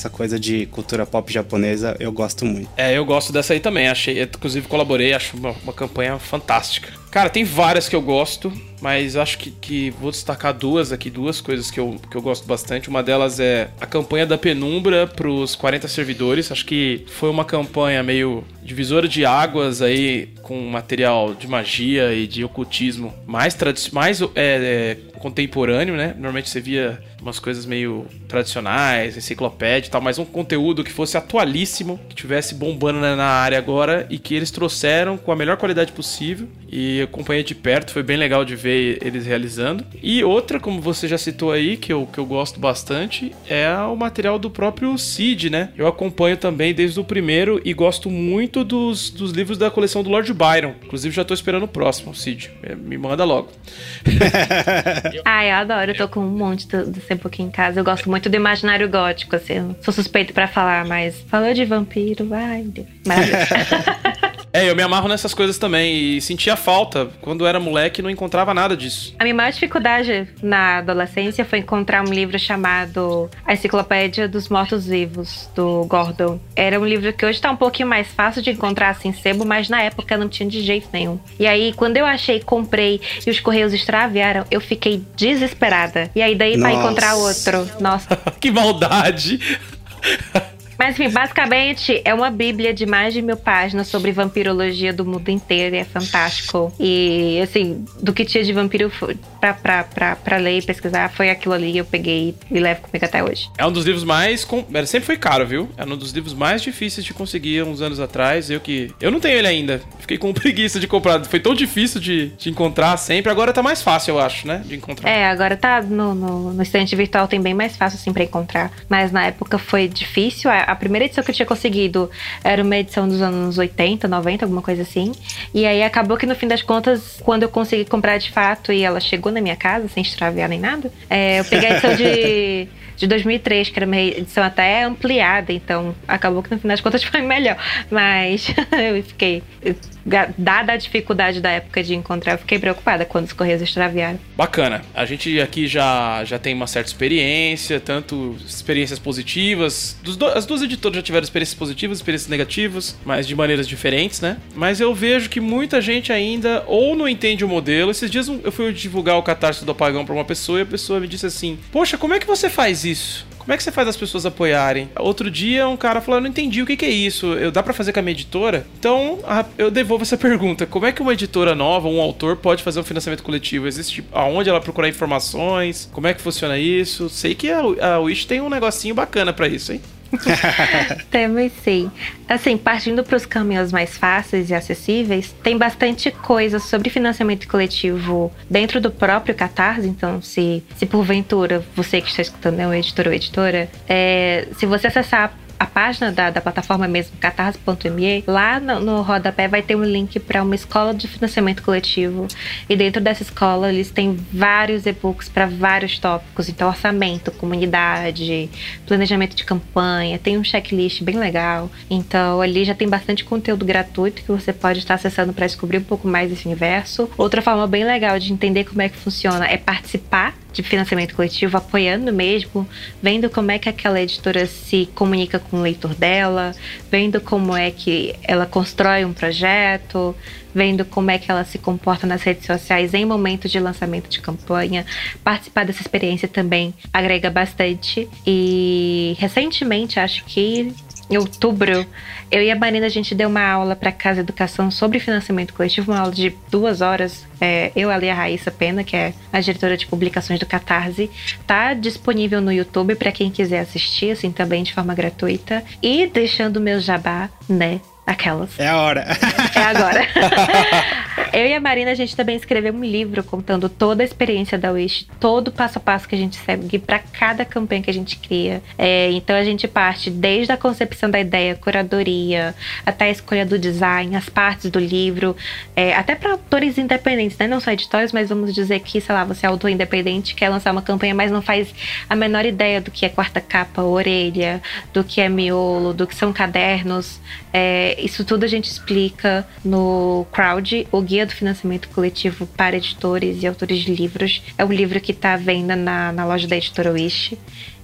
essa coisa de cultura pop japonesa, eu gosto muito. É, eu gosto dessa aí também. Achei, inclusive colaborei, acho uma, uma campanha fantástica. Cara, tem várias que eu gosto, mas acho que, que, vou destacar duas aqui, duas coisas que eu, que eu gosto bastante. Uma delas é a campanha da Penumbra para os 40 servidores. Acho que foi uma campanha meio divisora de águas aí, com material de magia e de ocultismo mais, mais é, é, contemporâneo, né? Normalmente você via umas coisas meio tradicionais, enciclopédia e tal, mas um conteúdo que fosse atualíssimo, que tivesse bombando na área agora e que eles trouxeram com a melhor qualidade possível. E acompanhei de perto, foi bem legal de ver eles realizando. E outra, como você já citou aí, que eu, que eu gosto bastante, é o material do próprio Cid, né? Eu acompanho também desde o primeiro e gosto muito dos, dos livros da coleção do Lord Byron. Inclusive, já tô esperando o próximo, Cid. É, me manda logo. ah, eu adoro. Eu tô com um monte do, sempre aqui em casa. Eu gosto muito do imaginário gótico, assim. Sou suspeito para falar, mas falou de vampiro, vai. É, eu me amarro nessas coisas também e sentia falta. Quando era moleque, não encontrava nada disso. A minha maior dificuldade na adolescência foi encontrar um livro chamado A Enciclopédia dos Mortos-Vivos, do Gordon. Era um livro que hoje tá um pouquinho mais fácil de encontrar assim sebo, mas na época não tinha de jeito nenhum. E aí, quando eu achei, comprei e os correios extraviaram, eu fiquei desesperada. E aí, daí para encontrar outro. Nossa. que maldade! Mas enfim, basicamente é uma bíblia de mais de mil páginas sobre vampirologia do mundo inteiro e é fantástico. E assim, do que tinha de vampiro pra, pra, pra, pra ler e pesquisar, foi aquilo ali eu peguei e levo comigo até hoje. É um dos livros mais. Com... Sempre foi caro, viu? É um dos livros mais difíceis de conseguir uns anos atrás. Eu que. Eu não tenho ele ainda. Fiquei com preguiça de comprar. Foi tão difícil de, de encontrar sempre. Agora tá mais fácil, eu acho, né? De encontrar. É, agora tá no, no, no estante virtual tem bem mais fácil assim pra encontrar. Mas na época foi difícil. A, a primeira edição que eu tinha conseguido era uma edição dos anos 80, 90, alguma coisa assim. E aí acabou que no fim das contas, quando eu consegui comprar de fato e ela chegou na minha casa, sem extraviar nem nada, é, eu peguei a edição de de 2003, que era uma edição até ampliada, então acabou que no final das contas foi melhor. Mas eu fiquei dada a dificuldade da época de encontrar, eu fiquei preocupada quando os Correios extraviaram. Bacana. A gente aqui já, já tem uma certa experiência, tanto experiências positivas. Do, as duas editoras já tiveram experiências positivas, experiências negativas, mas de maneiras diferentes, né? Mas eu vejo que muita gente ainda ou não entende o modelo. Esses dias eu fui divulgar o catarse do apagão para uma pessoa e a pessoa me disse assim: Poxa, como é que você faz isso? Como é que você faz as pessoas apoiarem? Outro dia um cara falou: Eu não entendi o que, que é isso. Eu, dá para fazer com a minha editora? Então a, eu devolvo essa pergunta: Como é que uma editora nova, um autor, pode fazer um financiamento coletivo? Existe aonde ela procurar informações? Como é que funciona isso? Sei que a, a Wish tem um negocinho bacana para isso, hein? Temos sim. Assim, partindo para os caminhos mais fáceis e acessíveis, tem bastante coisa sobre financiamento coletivo dentro do próprio Catarse. Então, se, se porventura você que está escutando é um editor ou editora, é, se você acessar a página da, da plataforma mesmo, catarse.me, lá no, no rodapé vai ter um link para uma escola de financiamento coletivo. E dentro dessa escola eles têm vários e-books para vários tópicos. Então, orçamento, comunidade, planejamento de campanha, tem um checklist bem legal. Então, ali já tem bastante conteúdo gratuito que você pode estar acessando para descobrir um pouco mais desse universo. Outra forma bem legal de entender como é que funciona é participar de financiamento coletivo, apoiando mesmo, vendo como é que aquela editora se comunica com o leitor dela, vendo como é que ela constrói um projeto, vendo como é que ela se comporta nas redes sociais em momentos de lançamento de campanha. Participar dessa experiência também agrega bastante. E recentemente, acho que em outubro, eu e a Marina, a gente deu uma aula para Casa Educação sobre financiamento coletivo, uma aula de duas horas. É, eu, ali, a Raíssa Pena, que é a diretora de publicações do Catarse, tá disponível no YouTube para quem quiser assistir, assim, também de forma gratuita. E deixando o meu jabá, né? Aquelas. É a hora. É agora. Eu e a Marina, a gente também escreveu um livro contando toda a experiência da Wish, todo o passo a passo que a gente segue para cada campanha que a gente cria. É, então a gente parte desde a concepção da ideia, curadoria, até a escolha do design, as partes do livro, é, até para autores independentes, né? Não só editores, mas vamos dizer que, sei lá, você é autor independente, quer lançar uma campanha, mas não faz a menor ideia do que é quarta capa, orelha, do que é miolo, do que são cadernos. É, isso tudo a gente explica no Crowd, o guia do financiamento coletivo para editores e autores de livros. É um livro que está à venda na, na loja da editora Wish.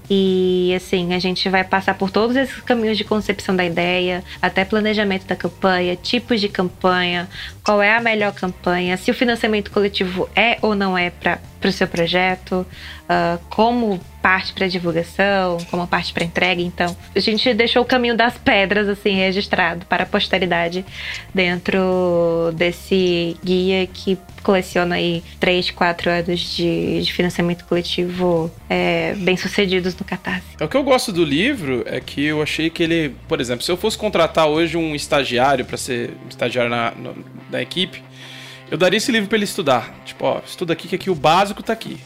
E assim, a gente vai passar por todos esses caminhos de concepção da ideia, até planejamento da campanha, tipos de campanha, qual é a melhor campanha, se o financiamento coletivo é ou não é para o seu projeto, uh, como parte para divulgação, como parte para entrega. Então, a gente deixou o caminho das pedras assim registrado para a posteridade dentro desse guia que coleciona aí 3, 4 anos de, de financiamento coletivo é, bem sucedidos no Catarse. É, o que eu gosto do livro é que eu achei que ele, por exemplo, se eu fosse contratar hoje um estagiário para ser estagiário na, na equipe, eu daria esse livro para ele estudar. Tipo, ó, estuda aqui que aqui o básico tá aqui.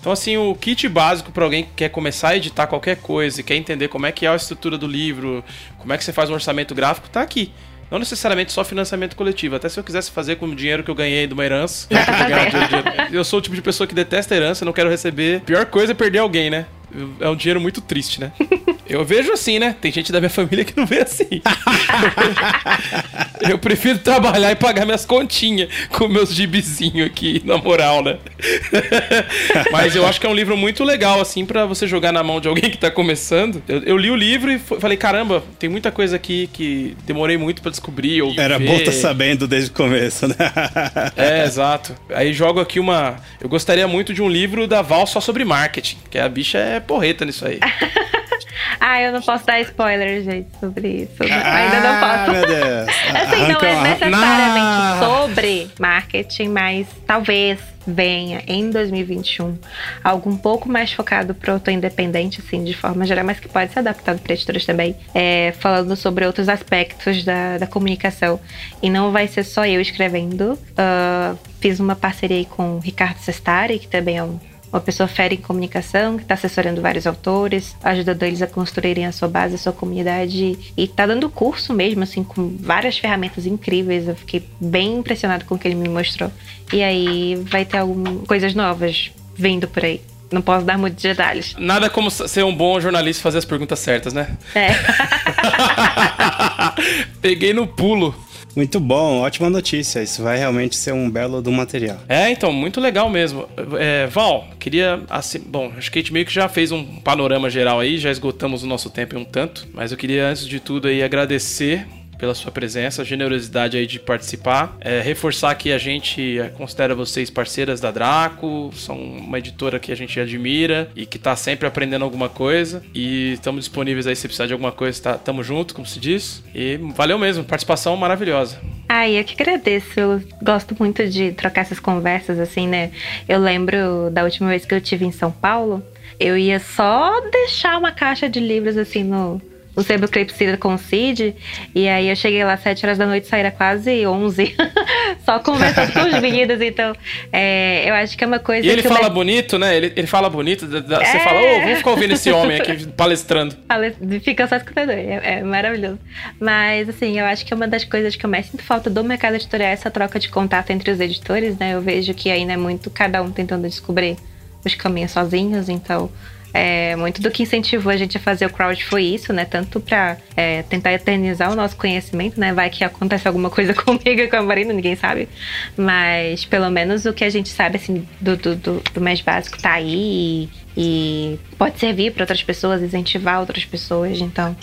Então, assim, o kit básico para alguém que quer começar a editar qualquer coisa e quer entender como é que é a estrutura do livro, como é que você faz um orçamento gráfico, tá aqui. Não necessariamente só financiamento coletivo. Até se eu quisesse fazer com o dinheiro que eu ganhei de uma herança. eu sou o tipo de pessoa que detesta herança, não quero receber. Pior coisa é perder alguém, né? É um dinheiro muito triste, né? Eu vejo assim, né? Tem gente da minha família que não vê assim. eu prefiro trabalhar e pagar minhas continhas com meus gibizinhos aqui, na moral, né? Mas eu acho que é um livro muito legal, assim, para você jogar na mão de alguém que tá começando. Eu, eu li o livro e falei, caramba, tem muita coisa aqui que demorei muito para descobrir. Ou Era ver. bom estar tá sabendo desde o começo, né? é, exato. Aí jogo aqui uma. Eu gostaria muito de um livro da Val só sobre marketing, que a bicha é porreta nisso aí. Ah, eu não posso dar spoiler, gente, sobre isso. Ah, Ainda não posso. Meu Deus. assim, não é necessariamente sobre marketing, mas talvez venha em 2021 algo um pouco mais focado para o independente, assim, de forma geral, mas que pode ser adaptado para editoras também, é, falando sobre outros aspectos da, da comunicação. E não vai ser só eu escrevendo. Uh, fiz uma parceria com o Ricardo Sestari, que também é um uma pessoa fera em comunicação, que está assessorando vários autores, ajudando eles a construírem a sua base, a sua comunidade e está dando curso mesmo, assim, com várias ferramentas incríveis. Eu fiquei bem impressionado com o que ele me mostrou. E aí vai ter algumas coisas novas vindo por aí. Não posso dar muitos detalhes. Nada como ser um bom jornalista e fazer as perguntas certas, né? É. Peguei no pulo. Muito bom, ótima notícia. Isso vai realmente ser um belo do material. É, então, muito legal mesmo. É, Val, queria. Assim, bom, acho que a gente meio que já fez um panorama geral aí, já esgotamos o nosso tempo em um tanto. Mas eu queria, antes de tudo, aí, agradecer pela sua presença, generosidade aí de participar. É, reforçar que a gente é, considera vocês parceiras da Draco, são uma editora que a gente admira e que está sempre aprendendo alguma coisa. E estamos disponíveis aí se precisar de alguma coisa, tá, tamo junto, como se diz. E valeu mesmo, participação maravilhosa. Ai, eu que agradeço. Eu gosto muito de trocar essas conversas, assim, né? Eu lembro da última vez que eu tive em São Paulo, eu ia só deixar uma caixa de livros, assim, no, o Sebo Clepsida com o Cid. E aí eu cheguei lá às 7 horas da noite, saíra quase 11. Só conversando com os meninos. Então, é, eu acho que é uma coisa. E ele fala bonito, né? Ele, ele fala bonito. Você é... fala, ô, oh, vamos ficar ouvindo esse homem aqui palestrando. Fica só escutando. É, é maravilhoso. Mas, assim, eu acho que uma das coisas que eu mais sinto falta do mercado editorial é essa troca de contato entre os editores, né? Eu vejo que ainda é muito cada um tentando descobrir os caminhos sozinhos. Então. É, muito do que incentivou a gente a fazer o crowd foi isso, né? Tanto para é, tentar eternizar o nosso conhecimento, né? Vai que acontece alguma coisa comigo e com a Marina, ninguém sabe. Mas pelo menos o que a gente sabe, assim, do, do, do, do mais básico tá aí e, e pode servir para outras pessoas, incentivar outras pessoas. Então,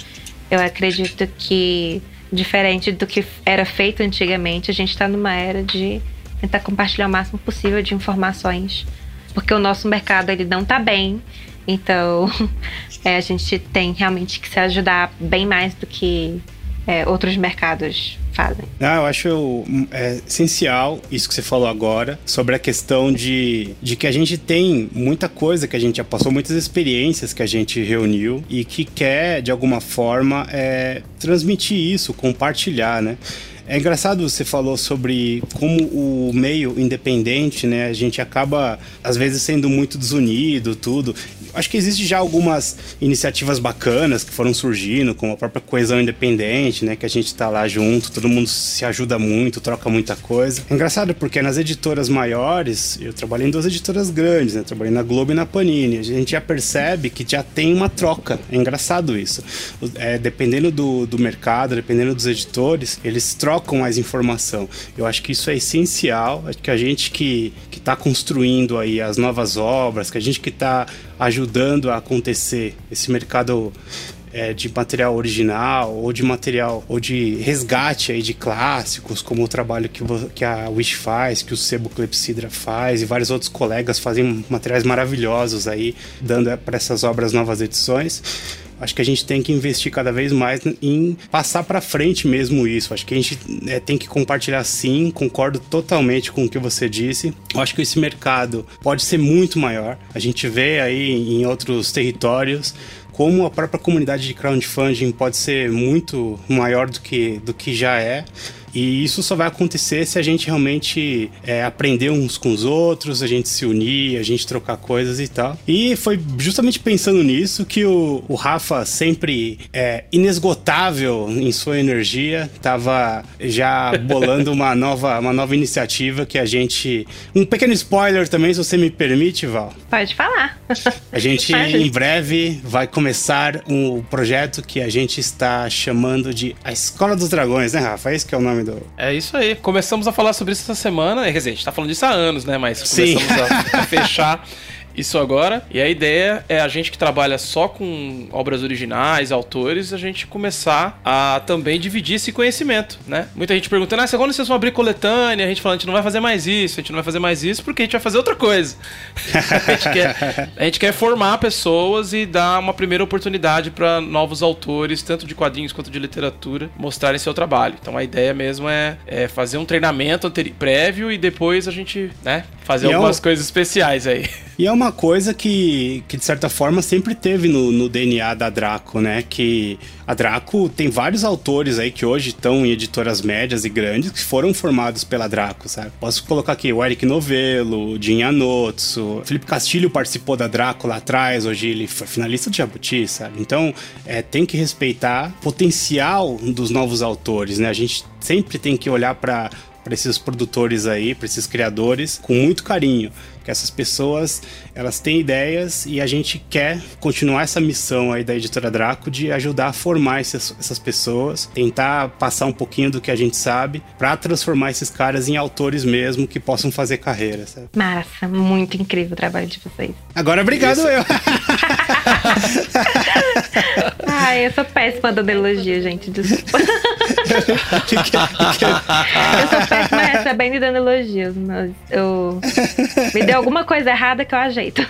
eu acredito que, diferente do que era feito antigamente, a gente está numa era de tentar compartilhar o máximo possível de informações. Porque o nosso mercado ele não tá bem então, é, a gente tem realmente que se ajudar bem mais do que é, outros mercados fazem. Ah, eu acho é, essencial isso que você falou agora sobre a questão de, de que a gente tem muita coisa que a gente já passou, muitas experiências que a gente reuniu e que quer, de alguma forma, é, transmitir isso, compartilhar, né? É engraçado você falou sobre como o meio independente, né? A gente acaba às vezes sendo muito desunido, tudo. Acho que existe já algumas iniciativas bacanas que foram surgindo, como a própria coesão independente, né? Que a gente tá lá junto, todo mundo se ajuda muito, troca muita coisa. É engraçado porque nas editoras maiores, eu trabalhei em duas editoras grandes, né? Trabalhei na Globo e na Panini. A gente já percebe que já tem uma troca. É engraçado isso. É, dependendo do, do mercado, dependendo dos editores, eles trocam mais informação. Eu acho que isso é essencial. Acho que a gente que está construindo aí as novas obras, que a gente que está ajudando a acontecer esse mercado é, de material original ou de material ou de resgate aí de clássicos, como o trabalho que, que a Wish faz, que o Sebo Clepsidra faz e vários outros colegas fazem materiais maravilhosos aí, dando é, para essas obras novas edições acho que a gente tem que investir cada vez mais em passar para frente mesmo isso. Acho que a gente é, tem que compartilhar sim, concordo totalmente com o que você disse. Eu acho que esse mercado pode ser muito maior. A gente vê aí em outros territórios como a própria comunidade de crowdfunding pode ser muito maior do que, do que já é. E isso só vai acontecer se a gente realmente é, aprender uns com os outros, a gente se unir, a gente trocar coisas e tal. E foi justamente pensando nisso que o, o Rafa, sempre é, inesgotável em sua energia, estava já bolando uma nova, uma nova iniciativa que a gente. Um pequeno spoiler também, se você me permite, Val. Pode falar. A gente em breve vai começar um projeto que a gente está chamando de A Escola dos Dragões, né, Rafa? É esse que é o nome É isso aí. Começamos a falar sobre isso essa semana. Quer dizer, a gente tá falando disso há anos, né? Mas começamos a, a fechar isso agora. E a ideia é a gente que trabalha só com obras originais, autores, a gente começar a também dividir esse conhecimento, né? Muita gente perguntando, ah, quando vocês vão abrir coletânea? A gente falando, a gente não vai fazer mais isso, a gente não vai fazer mais isso porque a gente vai fazer outra coisa. a, gente quer, a gente quer formar pessoas e dar uma primeira oportunidade para novos autores, tanto de quadrinhos quanto de literatura, mostrarem seu trabalho. Então a ideia mesmo é, é fazer um treinamento prévio e depois a gente, né, fazer E é algumas um- coisas especiais aí. E é uma coisa que, que de certa forma, sempre teve no, no DNA da Draco, né? Que a Draco tem vários autores aí que hoje estão em editoras médias e grandes que foram formados pela Draco, sabe? Posso colocar aqui o Eric Novello, o Jin Anotsu, Felipe Castilho participou da Draco lá atrás, hoje ele foi finalista do Jabuti, sabe? Então, é, tem que respeitar o potencial dos novos autores, né? A gente sempre tem que olhar para esses produtores aí, para esses criadores, com muito carinho. Que essas pessoas, elas têm ideias e a gente quer continuar essa missão aí da editora Draco de ajudar a formar essas, essas pessoas, tentar passar um pouquinho do que a gente sabe para transformar esses caras em autores mesmo que possam fazer carreira, sabe? Massa, muito incrível o trabalho de vocês. Agora, obrigado eu. Ai, eu sou péssima dando elogio, gente. Desculpa. Eu sou péssima recebendo dando elogios, mas eu. Me deu alguma coisa errada que eu ajeito.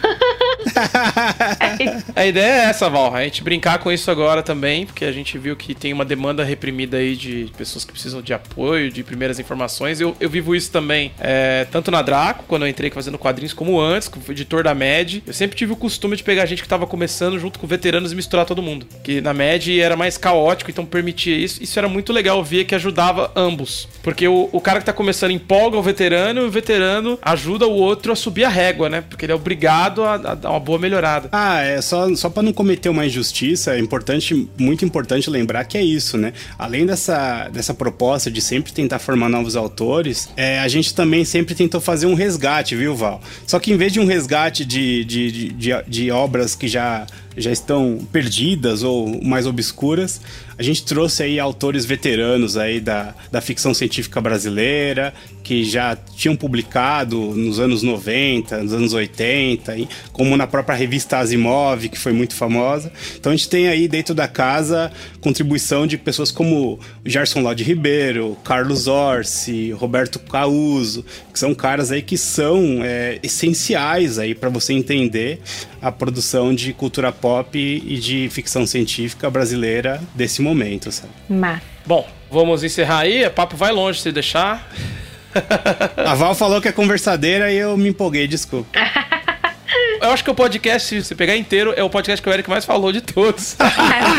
A ideia é essa, Val. A gente brincar com isso agora também, porque a gente viu que tem uma demanda reprimida aí de pessoas que precisam de apoio, de primeiras informações. Eu, eu vivo isso também, é, tanto na Draco, quando eu entrei fazendo quadrinhos, como antes, como editor da MED. Eu sempre tive o costume de pegar gente que tava começando junto com veteranos e misturar todo mundo. Que na MED era mais caótico, então permitia isso. Isso era muito legal ver que ajudava ambos. Porque o, o cara que tá começando empolga o veterano e o veterano ajuda o outro a subir a régua, né? Porque ele é obrigado a, a dar uma boa melhorada. Ah, é só, só para não cometer uma injustiça, é importante, muito importante lembrar que é isso, né? Além dessa, dessa proposta de sempre tentar formar novos autores, é, a gente também sempre tentou fazer um resgate, viu, Val? Só que em vez de um resgate de, de, de, de, de obras que já já estão perdidas ou mais obscuras. A gente trouxe aí autores veteranos aí da, da ficção científica brasileira, que já tinham publicado nos anos 90, nos anos 80, e- como na própria revista Asimov, que foi muito famosa. Então a gente tem aí dentro da casa contribuição de pessoas como Gerson Lodi Ribeiro, Carlos Orsi, Roberto Causo, que são caras aí que são é, essenciais aí para você entender a produção de cultura pop e de ficção científica brasileira desse momento, sabe? Massa. Bom, vamos encerrar aí. O papo vai longe se deixar. A Val falou que é conversadeira e eu me empolguei, desculpa. Eu acho que o podcast, se você pegar inteiro, é o podcast que o Eric mais falou de todos.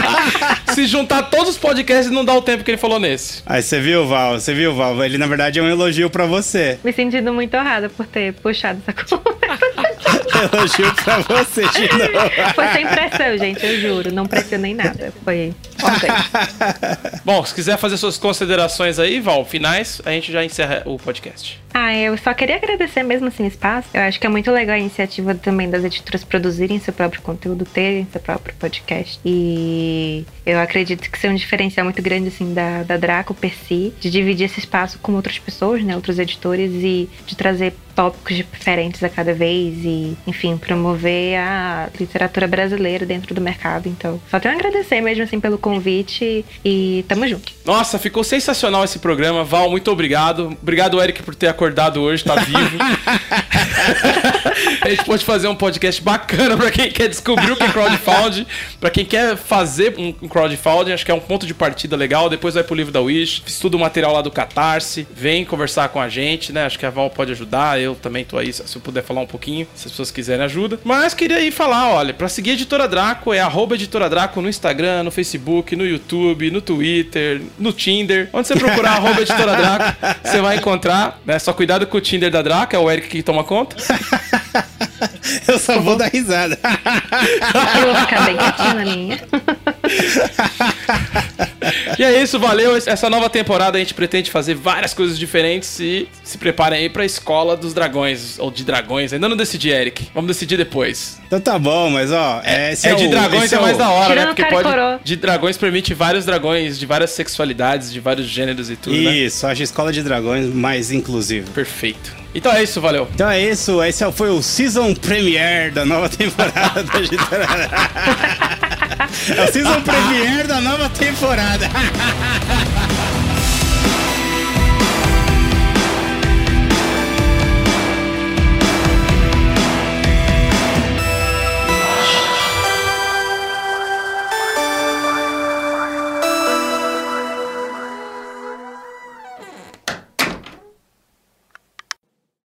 se juntar todos os podcasts, não dá o tempo que ele falou nesse. Aí você viu, Val? Você viu, Val? Ele na verdade é um elogio pra você. Me sentindo muito honrada por ter puxado essa conversa. elogio pra você de novo. Foi sem pressão, gente, eu juro. Não pressionei nada. Foi. Bom, se quiser fazer suas considerações aí, Val, finais, a gente já encerra o podcast. Ah, eu só queria agradecer mesmo assim o espaço. Eu acho que é muito legal a iniciativa também das editoras produzirem seu próprio conteúdo, terem seu próprio podcast. E eu acredito que isso é um diferencial muito grande assim da, da Draco per si, de dividir esse espaço com outras pessoas, né, outros editores e de trazer tópicos diferentes a cada vez e, enfim, promover a literatura brasileira dentro do mercado. Então, só tenho a agradecer mesmo assim pelo convite e tamo junto. Nossa, ficou sensacional esse programa. Val, muito obrigado. Obrigado, Eric, por ter acordado hoje, tá vivo. a gente pode fazer um podcast bacana pra quem quer descobrir o que é crowdfunding, pra quem quer fazer um crowdfunding, acho que é um ponto de partida legal. Depois vai pro livro da Wish, estuda o material lá do Catarse, vem conversar com a gente, né? Acho que a Val pode ajudar, eu também tô aí, se eu puder falar um pouquinho, se as pessoas quiserem ajuda. Mas queria ir falar, olha, pra seguir a Editora Draco é Editora Draco no Instagram, no Facebook, no YouTube, no Twitter, no Tinder. Onde você procurar Editora Draco, você vai encontrar, né? Só cuidado com o Tinder da Draco, é o Eric que toma conta. Eu só vou dar risada. Eu vou ficar bem quietinha na minha. E é isso, valeu. Essa nova temporada a gente pretende fazer várias coisas diferentes e se preparem aí pra escola dos dragões, ou de dragões. Ainda não decidi, Eric. Vamos decidir depois. Então tá bom, mas ó, é, esse é, é, de o- dragões é, o- mais da hora, Tirando né? Porque pode. coroa. De dragões permite vários dragões, de várias sexualidades, de vários gêneros e tudo, né? Isso, acho a escola de dragões mais inclusiva. Perfeito. Então é isso, valeu. Então é isso, esse foi o Season Premiere da nova temporada da Editora É o Season Premiere da nova temporada.